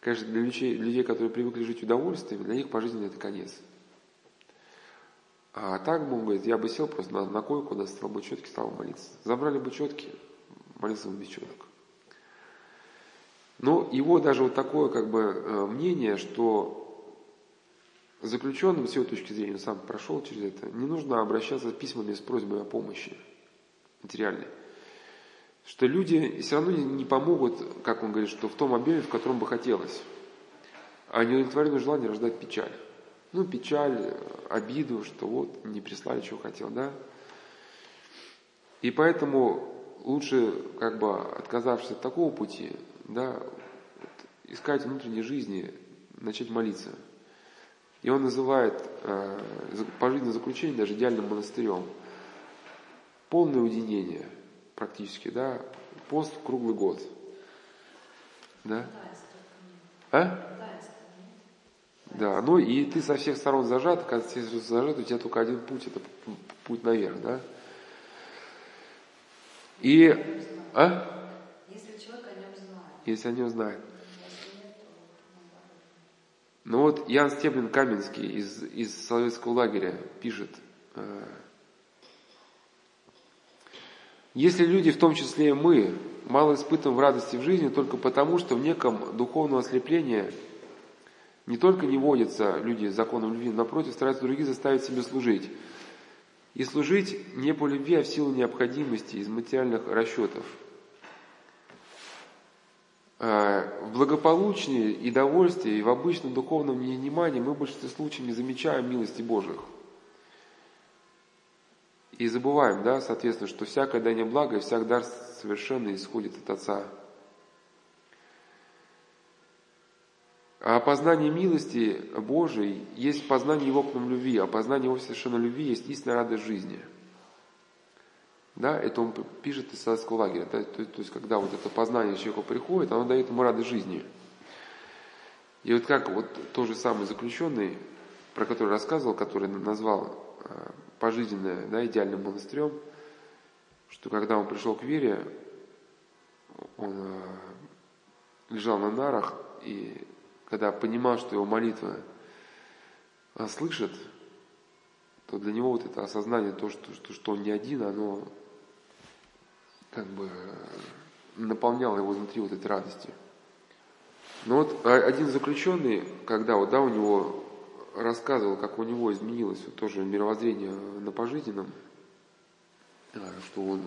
Конечно, для людей, людей, которые привыкли жить удовольствием, для них пожизненное это конец. А так, он говорит, я бы сел просто на, на койку, достал бы четки, стал молиться. Забрали бы четки, молился бы без четок. Но его даже вот такое как бы э, мнение, что заключенным с его точки зрения, он сам прошел через это, не нужно обращаться письмами с просьбой о помощи материальной. Что люди все равно не помогут, как он говорит, что в том объеме, в котором бы хотелось. А неудовлетворенное желание рождать печаль. Ну, печаль, обиду, что вот не прислали, чего хотел, да. И поэтому лучше, как бы отказавшись от такого пути, да, искать внутренней жизни, начать молиться. И он называет э, пожизненное заключение даже идеальным монастырем. Полное уединение практически, да, пост круглый год. Да? А? Да, ну и ты со всех сторон зажат, когда ты зажат, у тебя только один путь, это путь наверх, да? И, а? Если человек о нем знает. Если о нем знает. Ну вот Ян Стеблин Каменский из, из советского лагеря пишет, э, если люди, в том числе и мы, мало испытываем радости в жизни только потому, что в неком духовном ослеплении не только не водятся люди законом любви, но напротив стараются других заставить себе служить. И служить не по любви, а в силу необходимости из материальных расчетов. А, в благополучии и довольстве, и в обычном духовном невнимании мы в большинстве случаев не замечаем милости Божьих. И забываем, да, соответственно, что всякое дание благо и всяк дар совершенно исходит от Отца. А познание милости Божией есть познание Его к нам любви, а познание Его совершенно любви есть истинная радость жизни. Да, это он пишет из советского лагеря. Да, то, то есть, когда вот это познание человеку приходит, оно дает ему радость жизни. И вот как вот тот же самый заключенный, про который рассказывал, который назвал э, пожизненное, да, идеальным монастырем, что когда он пришел к вере, он э, лежал на нарах, и когда понимал, что его молитва слышит, то для него вот это осознание, то, что, что, что он не один, оно как бы наполняло его внутри вот этой радости. Но вот один заключенный, когда вот, да, у него рассказывал, как у него изменилось вот тоже мировоззрение на пожизненном, а, что он,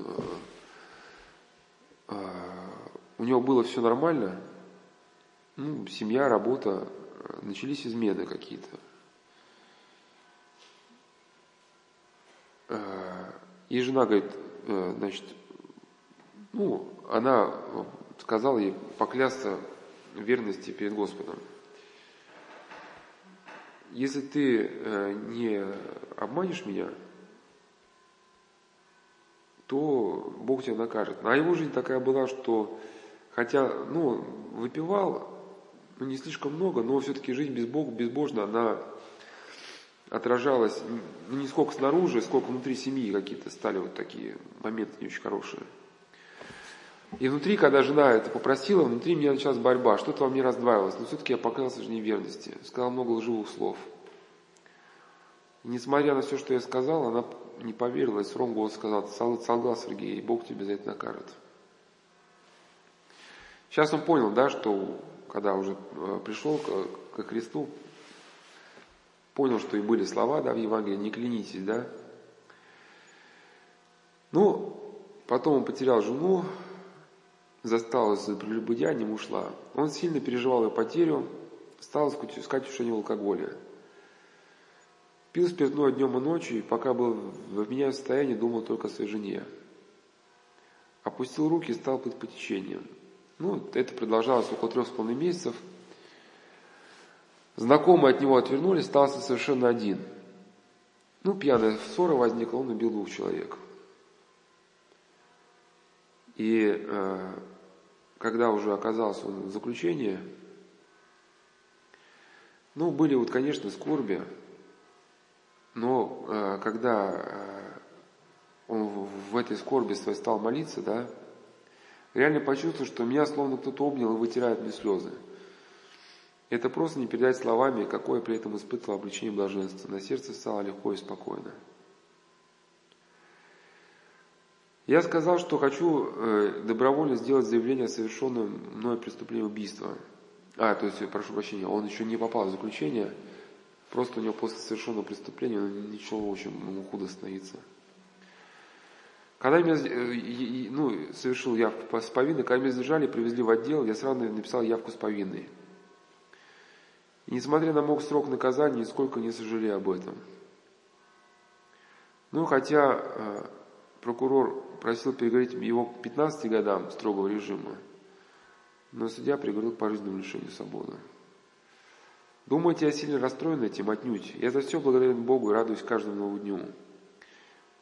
а, а, у него было все нормально, ну, семья, работа, начались измены какие-то. Э, и жена говорит, э, значит, ну, она сказал ей поклясться верности перед Господом. Если ты э, не обманешь меня, то Бог тебя накажет. А его жизнь такая была, что хотя, ну, выпивал, ну, не слишком много, но все-таки жизнь без Бога, безбожно, она отражалась ну, не сколько снаружи, сколько внутри семьи какие-то стали вот такие моменты не очень хорошие. И внутри, когда жена это попросила, внутри меня началась борьба, что-то во мне раздваивалось, но все-таки я показался же неверности, сказал много лживых слов. И несмотря на все, что я сказал, она не поверила и сром голос сказал, солгал, Сергей, и Бог тебя за это накажет. Сейчас он понял, да, что когда уже э, пришел к Христу, понял, что и были слова, да, в Евангелии, не клянитесь, да. Ну, потом он потерял жену, засталась за прелюбодеянием, ушла. Он сильно переживал ее потерю, стал искать ушение алкоголя. Пил спиртное днем и ночью, и пока был в меня состоянии, думал только о своей жене. Опустил руки и стал плыть по течениям. Ну, это продолжалось около трех с половиной месяцев. Знакомые от него отвернулись, остался совершенно один. Ну, пьяная ссора возникла, он убил двух человек. И э, когда уже оказался он в заключении, ну, были вот, конечно, скорби, но э, когда э, он в этой скорби своей стал молиться, да, реально почувствовал, что меня словно кто-то обнял и вытирает мне слезы. Это просто не передать словами, какое при этом испытывал обличение блаженства. На сердце стало легко и спокойно. Я сказал, что хочу э, добровольно сделать заявление о совершенном мной преступлении убийства. А, то есть, прошу прощения, он еще не попал в заключение, просто у него после совершенного преступления ничего, в общем, ему худо становится. Когда меня, э, ну, совершил явку с повинной, когда меня задержали, привезли в отдел, я сразу написал явку с повинной. И несмотря на мог срок наказания, нисколько не сожалею об этом. Ну, хотя э, прокурор просил приговорить его к 15 годам строгого режима, но судья приговорил к пожизненному лишению свободы. Думаете, я сильно расстроен этим? Отнюдь. Я за все благодарен Богу и радуюсь каждому новому дню.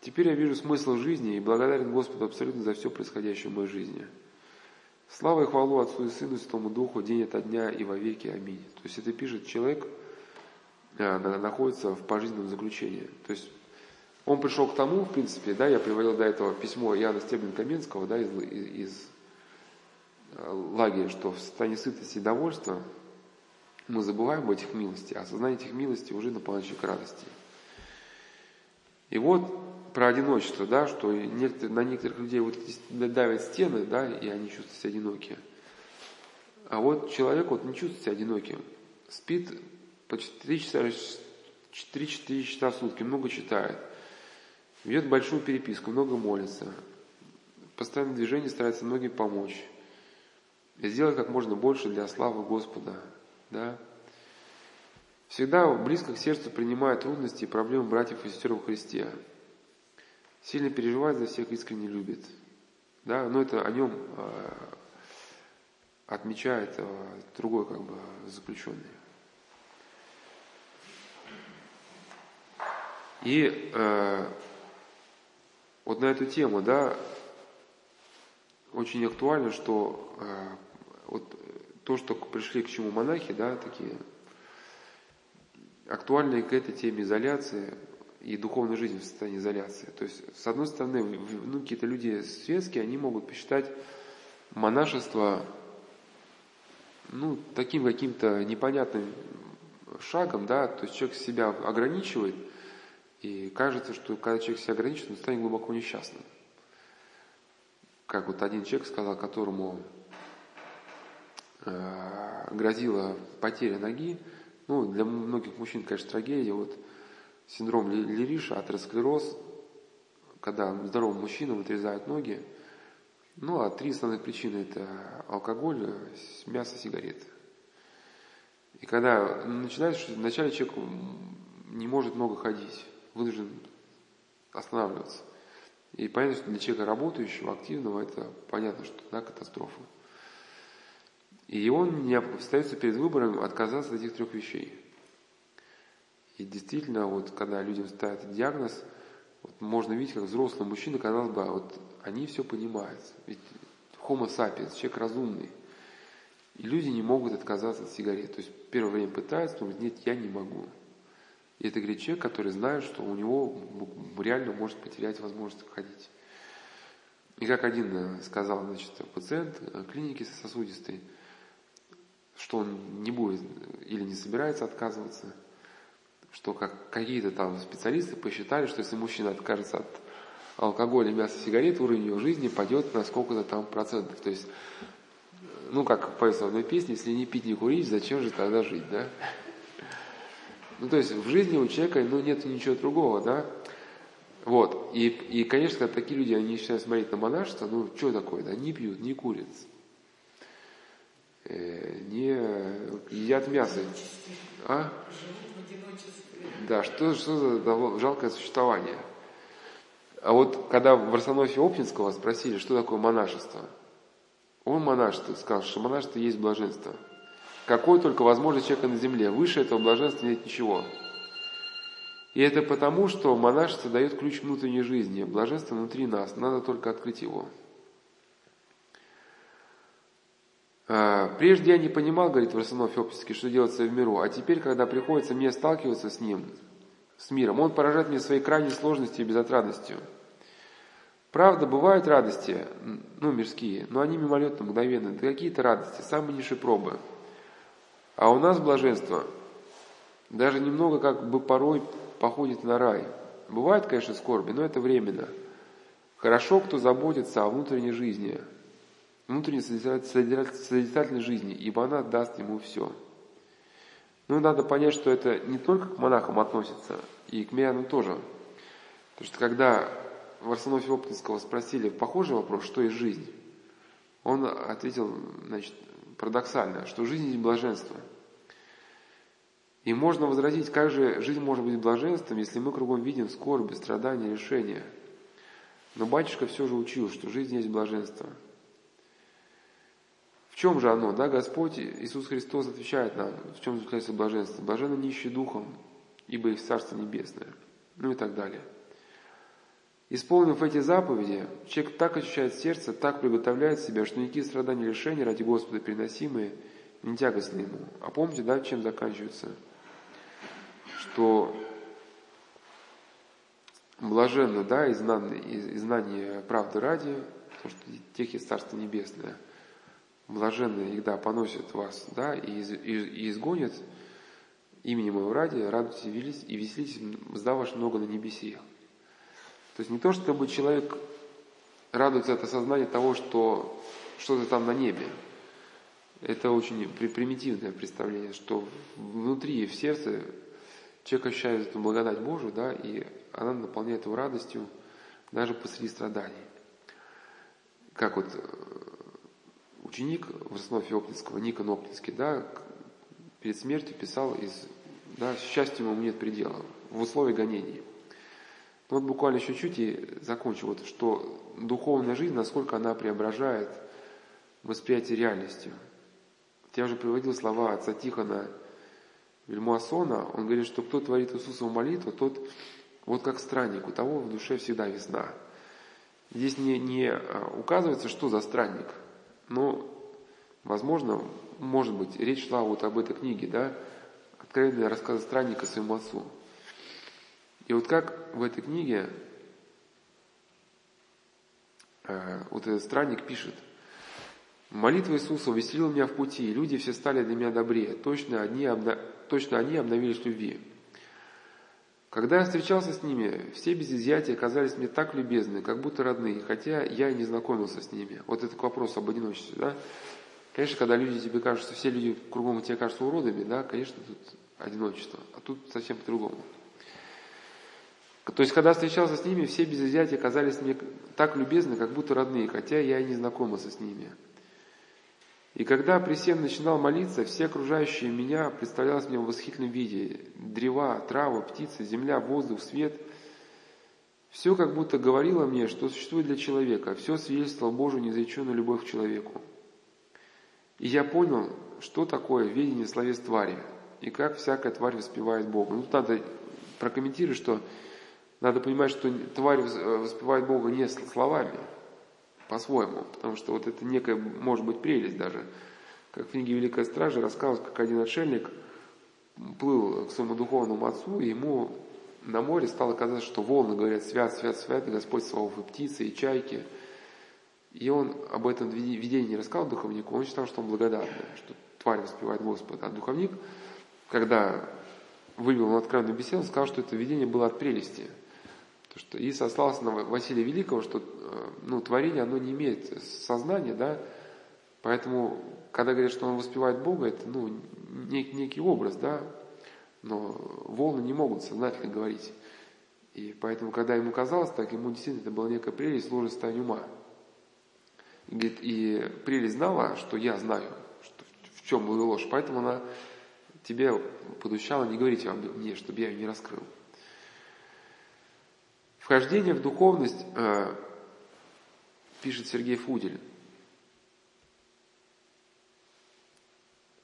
Теперь я вижу смысл жизни и благодарен Господу абсолютно за все происходящее в моей жизни. Слава и хвалу Отцу и Сыну и Святому Духу день ото дня и во веки. Аминь. То есть это пишет человек, э, находится в пожизненном заключении. То есть он пришел к тому, в принципе, да, я приводил до этого письмо Иоанна Стеблин-Каменского, да, из, из э, лагеря, что в состоянии сытости и довольства мы забываем об этих милости, а осознание этих милостей уже наполняет к радости. И вот про одиночество, да, что на некоторых людей вот давят стены, да, и они чувствуют себя одинокие. А вот человек вот не чувствует себя одиноким. Спит по 4 часа, 4-4 часа в сутки, много читает. Ведет большую переписку, много молится. Постоянное движение старается многим помочь. Сделать как можно больше для славы Господа. Да? Всегда близко к сердцу принимает трудности и проблемы братьев и сестер во Христе сильно переживает за всех, искренне любит. Да, но это о нем э, отмечает э, другой как бы заключенный. И э, вот на эту тему, да, очень актуально, что э, вот то, что пришли к чему монахи, да, такие актуальные к этой теме изоляции, и духовной жизни в состоянии изоляции. То есть, с одной стороны, ну, какие-то люди светские, они могут посчитать монашество ну, таким каким-то непонятным шагом, да, то есть человек себя ограничивает, и кажется, что когда человек себя ограничивает, он станет глубоко несчастным. Как вот один человек сказал, которому э, грозила потеря ноги, ну, для многих мужчин, конечно, трагедия, вот синдром Лериша, атеросклероз, когда здоровым мужчинам отрезают ноги. Ну, а три основных причины – это алкоголь, мясо, сигареты. И когда начинается, что вначале человек не может много ходить, вынужден останавливаться. И понятно, что для человека работающего, активного, это понятно, что да, катастрофа. И он не остается перед выбором отказаться от этих трех вещей. И действительно, вот когда людям ставят диагноз, вот можно видеть, как взрослый мужчина, казалось бы, вот они все понимают. Ведь homo sapiens, человек разумный. И люди не могут отказаться от сигарет. То есть первое время пытаются, но нет, я не могу. И это говорит человек, который знает, что у него реально может потерять возможность ходить. И как один э, сказал, значит, пациент э, клиники сосудистой, что он не будет или не собирается отказываться, что как какие-то там специалисты посчитали, что если мужчина откажется от алкоголя, мяса, сигарет, уровень его жизни пойдет на сколько-то там процентов. То есть, ну, как поется в одной песне, если не пить, не курить, зачем же тогда жить, да? Ну, то есть в жизни у человека, ну, нет ничего другого, да? Вот. И, и, конечно, когда такие люди, они начинают смотреть на монашество, ну, что такое, да? Не пьют, не курят, э, не едят мясо. А? Да, что, что за жалкое существование? А вот когда в Арсенофе Оптинского спросили, что такое монашество, он монашество сказал, что монашество есть блаженство. Какое только возможно человека на земле. Выше этого блаженства нет ничего. И это потому, что монашество дает ключ внутренней жизни. Блаженство внутри нас, надо только открыть его. А, прежде я не понимал, говорит Варсанов Оптинский, что делается в миру, а теперь, когда приходится мне сталкиваться с ним, с миром, он поражает меня своей крайней сложностью и безотрадностью. Правда, бывают радости, ну, мирские, но они мимолетно, мгновенно, да какие-то радости, самые низшие пробы. А у нас блаженство даже немного как бы порой походит на рай. Бывает, конечно, скорби, но это временно. Хорошо, кто заботится о внутренней жизни, внутренней созидательной жизни, ибо она даст ему все. Но надо понять, что это не только к монахам относится, и к мирянам тоже. Потому что когда в Арсенофе Оптинского спросили похожий вопрос, что есть жизнь, он ответил, значит, парадоксально, что жизнь есть блаженство – и можно возразить, как же жизнь может быть блаженством, если мы кругом видим скорби, страдания, лишения. Но батюшка все же учил, что жизнь есть блаженство. В чем же оно? Да, Господь Иисус Христос отвечает нам, в чем заключается блаженство. Блаженно нищие духом, ибо их Царство Небесное. Ну и так далее. Исполнив эти заповеди, человек так ощущает сердце, так приготовляет себя, что никакие страдания и лишения ради Господа переносимые не тягостны ему. А помните, да, чем заканчивается что блаженно, да, и знание, и знание правды ради, потому что тех есть Царство Небесное, блаженные их, да, поносят вас, да, и, из, и, и изгонят имени моего ради, радуйтесь и веселитесь, мзда ваш много на небесе. То есть не то, чтобы человек радуется от осознания того, что что-то там на небе. Это очень примитивное представление, что внутри, в сердце человек ощущает эту благодать Божию, да, и она наполняет его радостью даже посреди страданий. Как вот э, ученик в основе Оптинского, Никон Оптинский, да, перед смертью писал из, да, счастью ему нет предела, в условии гонений. Ну, вот буквально еще чуть и закончу, вот, что духовная жизнь, насколько она преображает восприятие реальности. Я уже приводил слова отца Тихона Вельмуасона, он говорит, что кто творит Иисусову молитву, тот вот как странник, у того в душе всегда весна. Здесь не, не а, указывается, что за странник, но, возможно, может быть, речь шла вот об этой книге, да, откровенные рассказы странника своему отцу. И вот как в этой книге э, вот этот странник пишет, Молитва Иисуса увеселила меня в пути, и люди все стали для меня добрее. Точно, одни обна... Точно они обновились любви. Когда я встречался с ними, все без изъятия казались мне так любезны, как будто родные, хотя я и не знакомился с ними. Вот это к вопросу об одиночестве, да? Конечно, когда люди тебе кажутся, все люди кругом тебе кажутся уродами, да, конечно, тут одиночество, а тут совсем по-другому. То есть, когда встречался с ними, все без изъятия казались мне так любезны, как будто родные, хотя я и не знакомился с ними. И когда Пресен начинал молиться, все окружающие меня представлялось мне в восхитительном виде. Древа, травы, птицы, земля, воздух, свет. Все как будто говорило мне, что существует для человека. Все свидетельствовало Божию неизреченную любовь к человеку. И я понял, что такое видение словес твари, и как всякая тварь воспевает Бога. Ну, надо прокомментировать, что надо понимать, что тварь воспевает Бога не словами, по-своему, потому что вот это некая, может быть, прелесть даже. Как в книге Великая Стража рассказывают, как один отшельник плыл к своему духовному отцу, и ему на море стало казаться, что волны говорят «Свят, свят, свят, и Господь Саваоф, и птицы, и чайки». И он об этом видении не рассказал духовнику, он считал, что он благодарный, что тварь воспевает Господа. А духовник, когда вывел на откровенную беседу, сказал, что это видение было от прелести. То, что, и сослался на Василия Великого, что э, ну, творение, оно не имеет сознания, да, поэтому, когда говорят, что он воспевает Бога, это ну, нек, некий образ, да, но волны не могут сознательно говорить. И поэтому, когда ему казалось так, ему действительно это была некая прелесть, ложное состояние ума. И, говорит, и прелесть знала, что я знаю, что, в чем была ложь, поэтому она тебе подущала не говорить мне, чтобы я ее не раскрыл. Вхождение в духовность, э, пишет Сергей Фудель,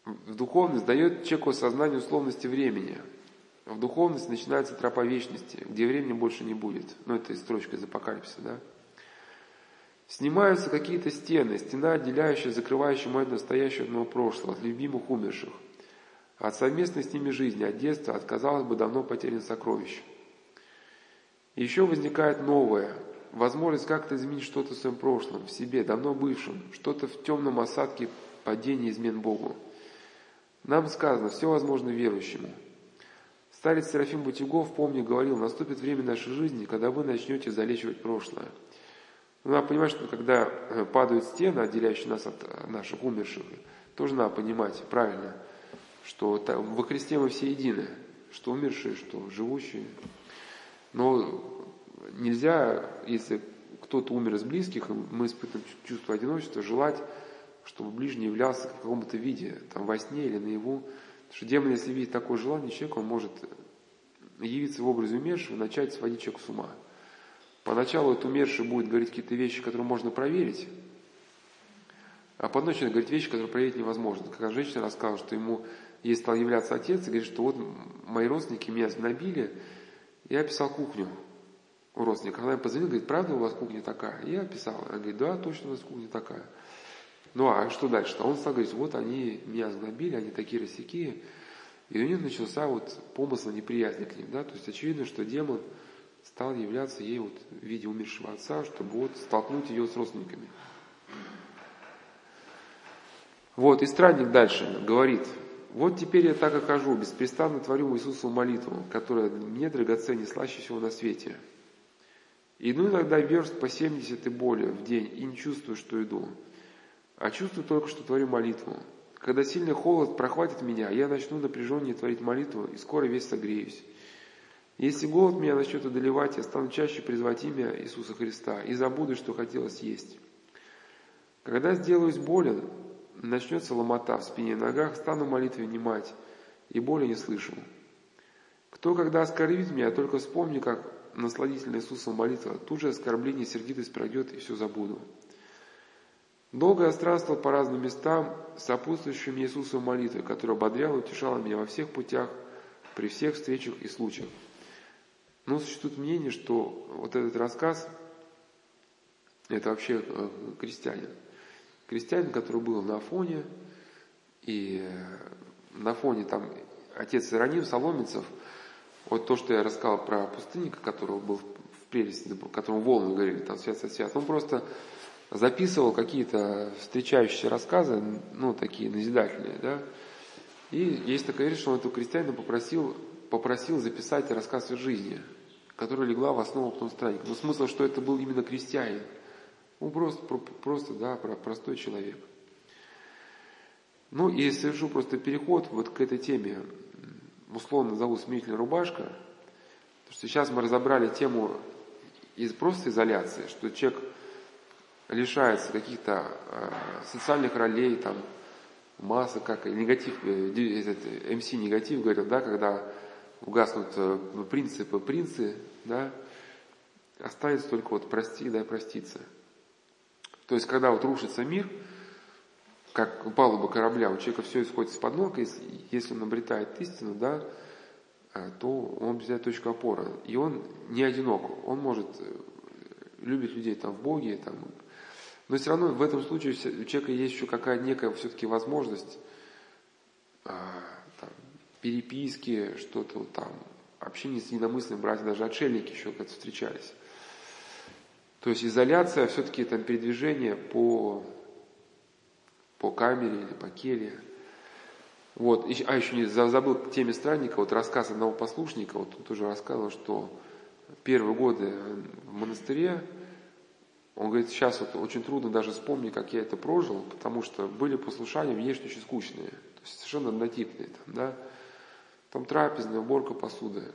в духовность дает человеку сознание условности времени. В духовность начинается тропа вечности, где времени больше не будет. Ну, это строчка из Апокалипсиса, да? Снимаются какие-то стены, стена, отделяющая, закрывающая мое настоящее от моего прошлого, от любимых умерших, от совместной с ними жизни, от детства, от, казалось бы, давно потерянных сокровищ. Еще возникает новое, возможность как-то изменить что-то в своем прошлом, в себе, давно бывшем, что-то в темном осадке падения измен Богу. Нам сказано, все возможно верующему. Старец Серафим Бутюгов, помню, говорил, наступит время нашей жизни, когда вы начнете залечивать прошлое. Ну, надо понимать, что когда э, падают стены, отделяющие нас от э, наших умерших, тоже надо понимать правильно, что во Христе мы все едины, что умершие, что живущие. Но нельзя, если кто-то умер из близких, мы испытываем чувство одиночества, желать, чтобы ближний являлся в каком-то виде, там во сне или наяву. Потому что демон, если видит такое желание человека, он может явиться в образе умершего и начать сводить человека с ума. Поначалу этот умерший будет говорить какие-то вещи, которые можно проверить, а потом начинает говорить вещи, которые проверить невозможно. Как женщина рассказала, что ему ей стал являться отец и говорит, что вот мои родственники меня набили, я описал кухню у родственников. Она мне позвонила, говорит, правда у вас кухня такая? Я описал. Она говорит, да, точно у вас кухня такая. Ну а что дальше? Он стал говорить, вот они меня сгнобили, они такие рассекие. И у нее начался вот помысл неприязни к ним. Да? То есть очевидно, что демон стал являться ей вот в виде умершего отца, чтобы вот столкнуть ее с родственниками. Вот, и странник дальше говорит, вот теперь я так и хожу, беспрестанно творю Иисусу молитву, которая мне драгоценнее, слаще всего на свете. Иду иногда верст по 70 и более в день, и не чувствую, что иду, а чувствую только, что творю молитву. Когда сильный холод прохватит меня, я начну напряженнее творить молитву, и скоро весь согреюсь. Если голод меня начнет одолевать, я стану чаще призвать имя Иисуса Христа и забуду, что хотелось есть. Когда сделаюсь болен, начнется ломота в спине и ногах, стану молитве внимать, и боли не слышу. Кто, когда оскорбит меня, только вспомни, как насладительная Иисусом молитва, тут же оскорбление, сердитость пройдет, и все забуду. Долго я странствовал по разным местам, сопутствующим Иисусом молитвой, которая ободряла и утешала меня во всех путях, при всех встречах и случаях. Но существует мнение, что вот этот рассказ – это вообще э, крестьянин. Крестьянин, который был на фоне, и э, на фоне там отец Ироним, Соломенцев, вот то, что я рассказал про пустынника, которого был в прелести, которому волны говорили, там свят, свят, свят, он просто записывал какие-то встречающиеся рассказы, ну, такие назидательные, да, и есть такая вещь, что он этого крестьянина попросил попросил записать рассказ о жизни, которая легла в основу потом странника. Но смысл, что это был именно крестьянин. Он просто, просто да, простой человек. Ну и совершу просто переход вот к этой теме, условно зову «Смирительная рубашка», потому что сейчас мы разобрали тему из просто изоляции, что человек лишается каких-то э, социальных ролей, там, масса, как негатив, э, МС негатив говорил, да, когда угаснут э, принципы принцы, да, останется только вот прости, да, проститься. То есть, когда вот рушится мир, как палуба корабля, у человека все исходит из-под ног, если, если он обретает истину, да, э, то он обретает точку опоры. И он не одинок, он может э, любить людей там в Боге, там, но все равно в этом случае у человека есть еще какая некая все-таки возможность а, там, переписки, что-то там, общение с недомысленными братьями, даже отшельники еще как-то встречались. То есть изоляция, все-таки там передвижение по, по камере или по келье. Вот, а еще не забыл к теме странника, вот рассказ одного послушника, вот он тоже рассказывал, что первые годы в монастыре, он говорит, сейчас вот очень трудно даже вспомнить, как я это прожил, потому что были послушания внешне очень скучные, то есть совершенно однотипные. Там, да? там трапезная, уборка посуды.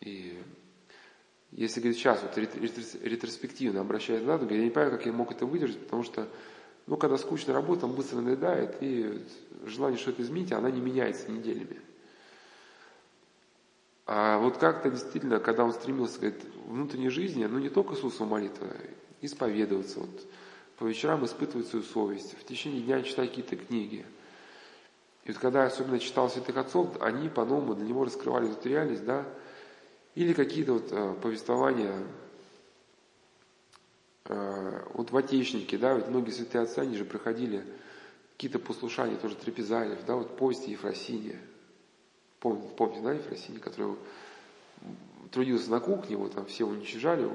И если говорит, сейчас вот ретроспективно обращаясь назад, я не понимаю, как я мог это выдержать, потому что ну, когда скучная работа, он быстро надоедает, и желание что-то изменить, она не меняется неделями. А вот как-то действительно, когда он стремился к внутренней жизни, ну не только Иисусу молитва, исповедоваться, вот, по вечерам испытывать свою совесть, в течение дня читать какие-то книги. И вот когда особенно читал святых отцов, они по-новому для него раскрывали эту реальность, да, или какие-то вот э, повествования, э, вот в Отечнике, да, ведь многие святые отцы, они же проходили какие-то послушания, тоже Трепезалев, да, вот повести Ефросиния. Помните, помните, да, Ефросиния, который трудился на кухне, его там все уничтожали,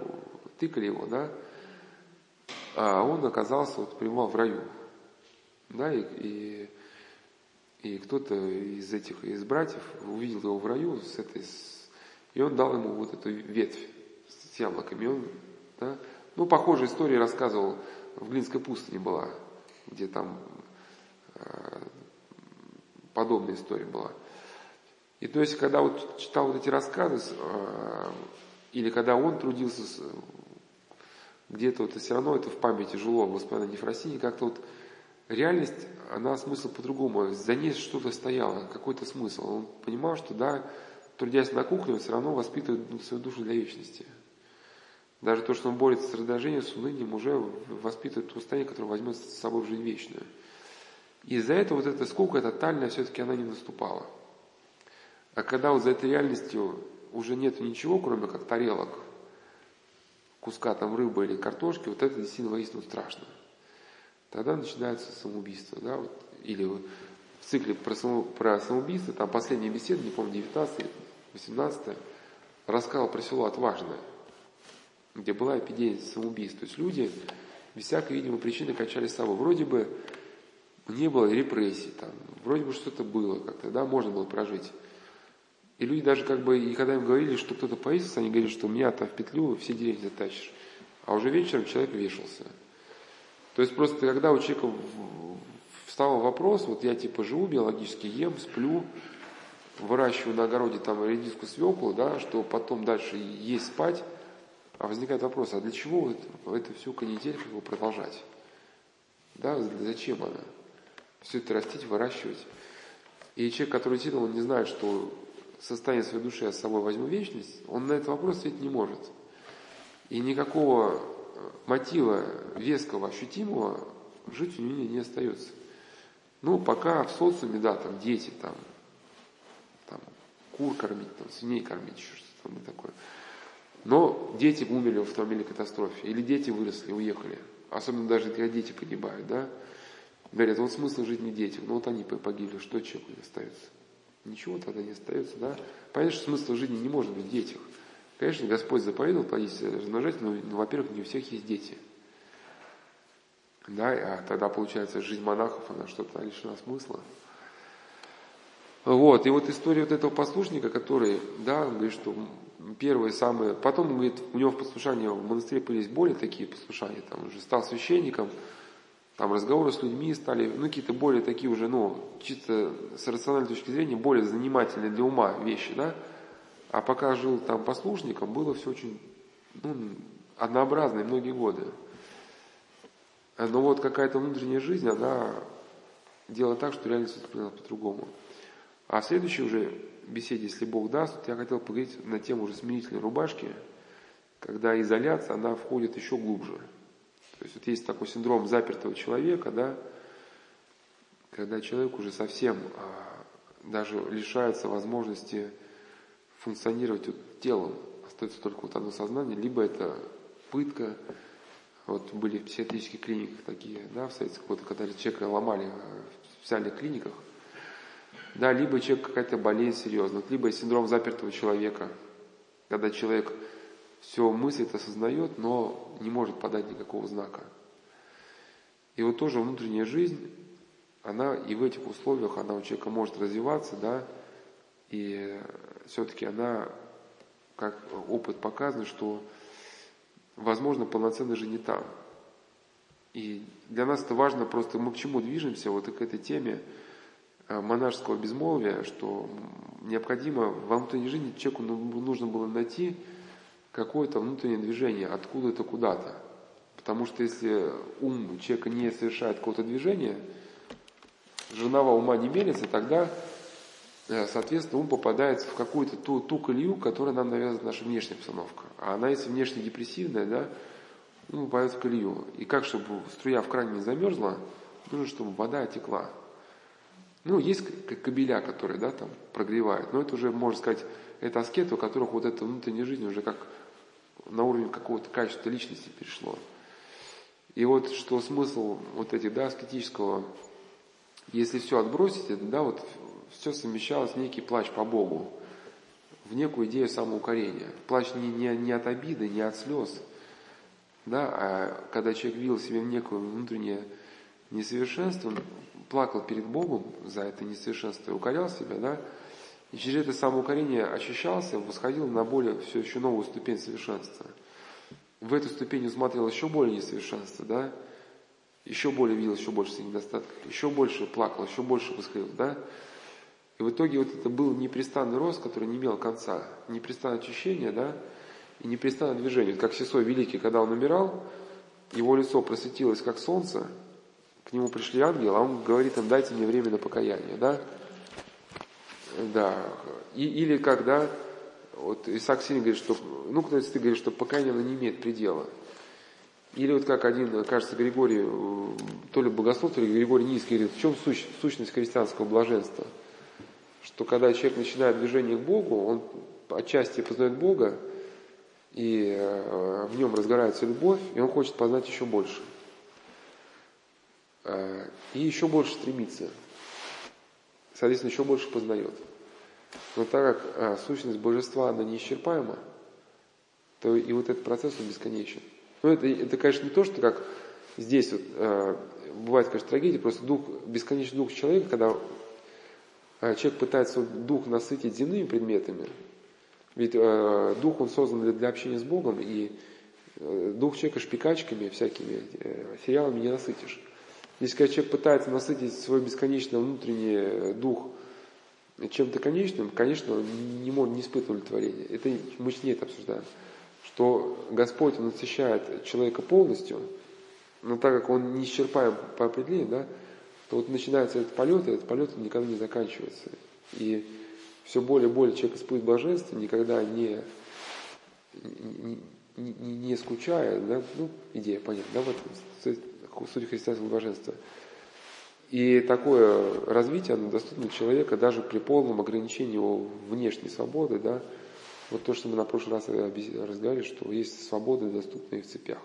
тыкали его, да, а он оказался, вот, пребывал в раю. Да, и, и, и кто-то из этих, из братьев увидел его в раю с этой, с, и он дал ему вот эту ветвь с яблоками. Он, да, ну, похожая история рассказывал, в Глинской пустыне была, где там э, подобная история была. И то есть, когда вот читал вот эти рассказы, э, или когда он трудился где-то вот все равно это в памяти жило, господина Ефросинии, как-то вот реальность, она смысл по-другому, за ней что-то стояло, какой-то смысл. Он понимал, что да, трудясь на кухне, он все равно воспитывает свою душу для вечности. Даже то, что он борется с раздражением, с унынием, уже воспитывает то состояние, которое возьмет с собой в жизнь вечную. И из-за этого вот эта скука тотальная все-таки она не наступала. А когда вот за этой реальностью уже нет ничего, кроме как тарелок, куска там рыбы или картошки, вот это действительно воистину страшно. Тогда начинается самоубийство, да, вот, или в цикле про, само, про самоубийство, там последняя беседа, не помню, 19 18 рассказывал про село Отважное, где была эпидемия самоубийств. То есть люди без всякой, видимо, причины кончали с собой. Вроде бы не было репрессий, там, вроде бы что-то было как-то, да, можно было прожить. И люди даже как бы, и когда им говорили, что кто-то повесился, они говорили, что меня там в петлю все деревья затащишь. А уже вечером человек вешался. То есть просто когда у человека встал вопрос, вот я типа живу биологически, ем, сплю, выращиваю на огороде там редиску, свеклу, да, что потом дальше есть спать, а возникает вопрос, а для чего вот эту всю канитель как бы продолжать? Да, зачем она? Все это растить, выращивать. И человек, который сидел, он не знает, что состояние своей души я с собой возьму вечность, он на этот вопрос ответить не может. И никакого э, мотива веского, ощутимого жить у него не остается. Ну, пока в социуме, да, там дети, там кур кормить, там, свиней кормить, еще что-то такое. Но дети умерли в автомобильной катастрофе, или дети выросли, уехали. Особенно даже когда дети погибают, да. Говорят, вот смысл жизни детям. Ну вот они погибли, что человеку остается? Ничего тогда не остается, да? Понятно, что смысл жизни не может быть в детях. Конечно, Господь заповедовал плодиться, размножать, но, ну, во-первых, не у всех есть дети. Да, а тогда, получается, жизнь монахов, она что-то лишена смысла. Вот, и вот история вот этого послушника, который, да, говорит, что первые самые, потом, говорит, у него в послушании в монастыре появились более такие послушания, там, уже стал священником, там разговоры с людьми стали, ну, какие-то более такие уже, ну, чисто с рациональной точки зрения, более занимательные для ума вещи, да. А пока жил там послушником, было все очень, ну, однообразно многие годы. Но вот какая-то внутренняя жизнь, она делала так, что реальность воспринималась по-другому. А в следующей уже беседе, если Бог даст, я хотел поговорить на тему уже смирительной рубашки, когда изоляция, она входит еще глубже – то есть вот есть такой синдром запертого человека, да, когда человек уже совсем а, даже лишается возможности функционировать вот телом, остается только вот одно сознание, либо это пытка, вот были в психиатрических клиниках такие, да, в советских годы, когда человека ломали в специальных клиниках, да, либо человек какая-то болезнь серьезная, либо синдром запертого человека, когда человек все мыслит, осознает, но не может подать никакого знака. И вот тоже внутренняя жизнь, она и в этих условиях, она у человека может развиваться, да, и все-таки она, как опыт показывает, что возможно полноценная жизнь не там. И для нас это важно просто, мы к чему движемся, вот к этой теме монашеского безмолвия, что необходимо во внутренней жизни человеку ну, нужно было найти какое-то внутреннее движение, откуда-то куда-то. Потому что если ум человека не совершает какого-то движения, жернова ума не мерится, тогда, э, соответственно, ум попадает в какую-то ту, ту колею, которая нам навязывает наша внешняя обстановка. А она, если внешне депрессивная, да, ну, попадает в колею. И как, чтобы струя в кране не замерзла, нужно, чтобы вода текла. Ну, есть кабеля, которые, да, там прогревают, но это уже, можно сказать, это аскеты, у которых вот эта внутренняя жизнь уже как на уровень какого-то качества личности перешло. И вот что смысл вот этих, да, аскетического, если все отбросить, это, да, вот все совмещалось в некий плач по Богу, в некую идею самоукорения. Плач не, не, не от обиды, не от слез, да, а когда человек видел себе в некое внутреннее несовершенство, плакал перед Богом за это несовершенство укорял себя, да, и через это самоукорение очищался, восходил на более все еще новую ступень совершенства – в эту ступень усматривал еще более несовершенство, да, еще более видел еще больше недостатков, еще больше плакал, еще больше восходил, да. И в итоге вот это был непрестанный рост, который не имел конца, непрестанное очищение, да, и непрестанное движение. Как Сесой Великий, когда он умирал, его лицо просветилось как солнце, к нему пришли ангелы, а он говорит им, дайте мне время на покаяние, да. Да. И, или когда вот Исаак Син говорит, что, ну, кто ты говоришь, что покаяние оно не имеет предела. Или вот как один, кажется, Григорий, то ли богослов, то ли Григорий Низкий говорит, в чем сущ, сущность христианского блаженства? Что когда человек начинает движение к Богу, он отчасти познает Бога, и э, в нем разгорается любовь, и он хочет познать еще больше. Э, и еще больше стремится. Соответственно, еще больше познает. Но так как а, сущность божества, она неисчерпаема, то и вот этот процесс, он бесконечен. Ну, это, это, конечно, не то, что как здесь вот, а, бывает, конечно, трагедия, просто дух, бесконечный дух человека, когда а, человек пытается вот, дух насытить земными предметами, ведь э, дух, он создан для, для общения с Богом, и э, дух человека шпикачками всякими, э, сериалами не насытишь. Если когда человек пытается насытить свой бесконечный внутренний дух – чем-то конечным, конечно, не, может, не испытывать удовлетворения. Это, мы с ней это обсуждаем. Что Господь он насыщает человека полностью, но так как он не исчерпаем по определению, да, то вот начинается этот полет, и этот полет никогда не заканчивается. И все более и более человек испытывает блаженство, никогда не, не, не, не скучая, да, ну, идея понятна, да, в этом суть христианского блаженства – и такое развитие, оно доступно человека даже при полном ограничении его внешней свободы, да. Вот то, что мы на прошлый раз разговаривали, что есть свободы, доступные в цепях.